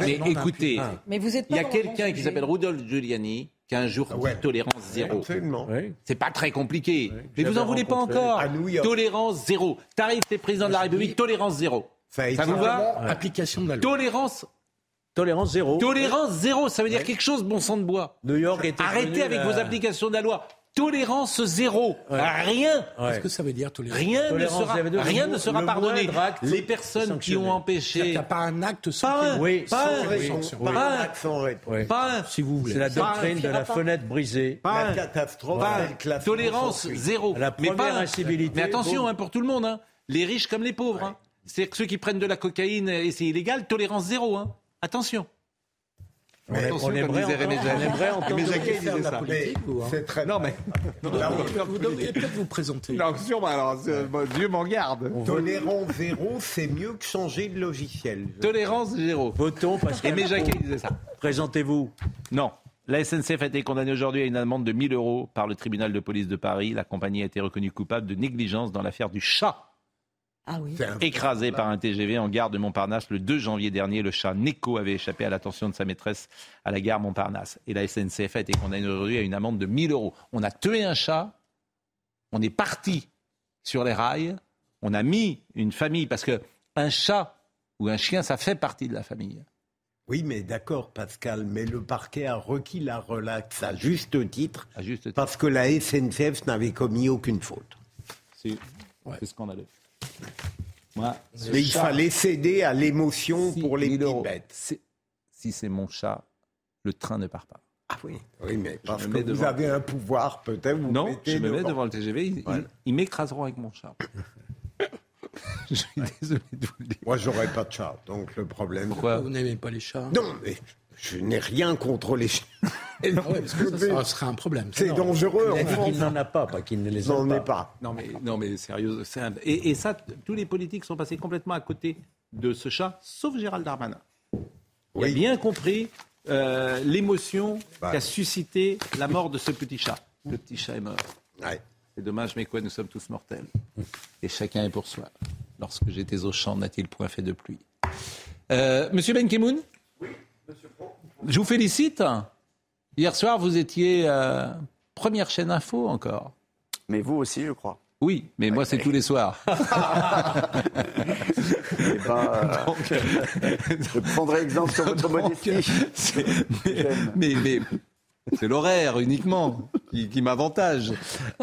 Mais, écoutez, il y a quelqu'un qui s'appelle Rudolf Giuliani qui a un jour dit tolérance zéro. Absolument. C'est pas très compliqué. mais vous en voulez pas encore. Tolérance zéro. T'arrives, t'es président de la République, tolérance zéro. Ça, vous va Application de la loi. Tolérance. Tolérance zéro. Tolérance zéro, ça veut dire quelque chose, bon sang de bois. New York était Arrêtez avec la- vos applications de la loi. Tolérance zéro. Rien. Ouais. Qu'est-ce que ça veut dire tolérance? Rien ne sera, zéro, le rien mo- ne sera le pardonné. Les personnes qui ont empêché. a pas un acte sans Pas un. Oui, Pas sans un. réponse. Pas Oui. Pas un. sans réponse. Oui. Pas un. si vous voulez. C'est la doctrine de la fenêtre brisée. Pas La catastrophe, Pas c'est Tolérance zéro. La mais première pas un. incivilité, Mais attention hein, pour tout le monde. hein. Les riches comme les pauvres. hein. C'est-à-dire que ceux qui prennent de la cocaïne et c'est illégal, tolérance zéro. hein. Attention. Mais on aimerait entendre- Jacquet. on aimerait entendre Jacquet faire disait de la ça. politique, vous, hein. C'est très Non mais Vous devriez peut-être vous présenter. non sûrement alors Dieu m'en garde. Tolérance zéro, c'est mieux que changer de logiciel. Tolérance zéro. Votons parce que. Aimé Jacquet disait ça. Présentez-vous. Non. La SNCF a été condamnée aujourd'hui à une amende de 1000 euros par le tribunal de police de Paris. La compagnie a été reconnue coupable de négligence dans l'affaire du chat Ah oui. Écrasé par un TGV en gare de Montparnasse le 2 janvier dernier. Le chat Neko avait échappé à l'attention de sa maîtresse à la gare Montparnasse. Et la SNCF a été condamnée aujourd'hui à une amende de 1000 euros. On a tué un chat, on est parti sur les rails, on a mis une famille, parce que un chat ou un chien, ça fait partie de la famille. Oui, mais d'accord, Pascal, mais le parquet a requis la relaxe à juste titre, À juste titre. parce que la SNCF n'avait commis aucune faute. C'est c'est scandaleux. Moi, Mais il chat- fallait céder à l'émotion Si, pour les 1000 petites euros. bêtes. C'est- Si c'est mon chat, le train ne part pas. Ah oui, oui, mais parce me que vous avez un pouvoir, peut-être vous Non, mettez je me mets devant. devant le TGV, ils, Voilà. ils- ils m'écraseront avec mon chat. je suis désolé de vous le dire. Moi, j'aurais pas de chat, donc le problème. Pourquoi Vous n'aimez pas les chats? Non, mais je n'ai rien contre les chats. Ah ouais, parce que ça, ça serait un problème. C'est dangereux, Il a dit en qu'il France. n'en a pas, pas qu'il ne les J'en a ai pas. pas. Non mais, non mais sérieux, c'est un- et, et ça, tous les politiques sont passés complètement à côté de ce chat, sauf Gérald Darmanin. Il a bien compris euh, l'émotion Bah. qu'a suscité la mort de ce petit chat. Le petit chat est mort. Ouais. C'est dommage, mais quoi, nous sommes tous mortels. Et chacun est pour soi. Lorsque j'étais au champ, n'a-t-il point fait de pluie? Euh, Monsieur Ben Kemoun Je vous félicite. Hier soir, vous étiez euh, première chaîne info encore. Mais vous aussi, je crois. Oui, mais moi, c'est tous les soirs. Eh ben, euh, je prendrai exemple sur votre modestie. C'est- mais, mais- mais c'est l'horaire uniquement qui, qui m'avantage.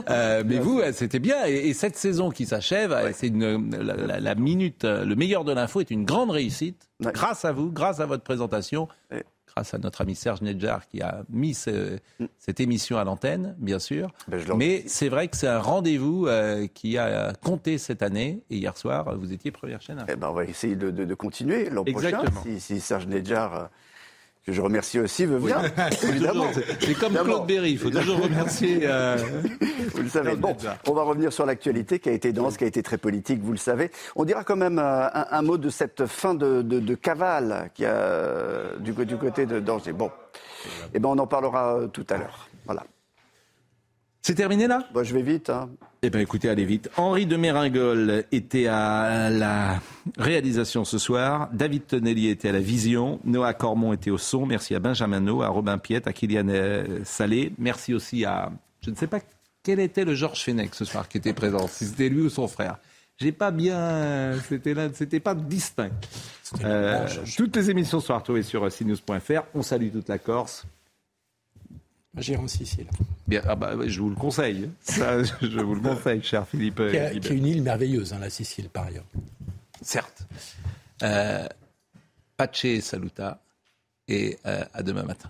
Euh, mais vous, euh, c'était bien. Et, et cette saison qui s'achève, euh, c'est la, la- la minute, le meilleur de l'info est une grande réussite. Ouais. Grâce à vous, grâce à votre présentation, Ouais. grâce à notre ami Serge Nedjar qui a mis ce- cette émission à l'antenne, bien sûr. Ben, je le Mais c'est vrai que c'est un rendez-vous euh, qui a compté cette année. Et hier soir, vous étiez première chaîne. Eh ben, on va essayer de, de- de continuer l'an prochain. Si, si Serge Nedjar que je remercie aussi, veut bien, évidemment. C'est comme Claude Berry, il faut toujours remercier. euh, Vous le savez. Bon, on va revenir sur l'actualité qui a été dense, qui a été très politique, vous le savez. On dira quand même euh, un, un mot de cette fin de, de, de cavale qui a, du, du côté de danger. Bon, eh ben, on en parlera euh, tout à l'heure. Voilà. C'est terminé là? Bon, je vais vite. Hein. Eh bien, écoutez, allez vite. Henri de Méringol était à la réalisation ce soir. David Tonelli était à la vision. Noah Cormon était au son. Merci à Benjamin No, à Robin Piette, à Kylian euh, Salé. Merci aussi à. Je ne sais pas quel était le Georges Fenech ce soir qui était présent, si c'était lui ou son frère. J'ai pas bien. C'était là, c'était pas distinct. Euh, toutes les émissions sont retrouvées sur cnews.fr. On salue toute la Corse. J'irai en Sicile. Bien, ah bah, je vous le conseille. Ça, je vous le conseille, cher Philippe. Qui, a- Guibert. qui est une île merveilleuse, hein, la Sicile, par ailleurs. Certes. Euh, Pace saluta et euh, à demain matin.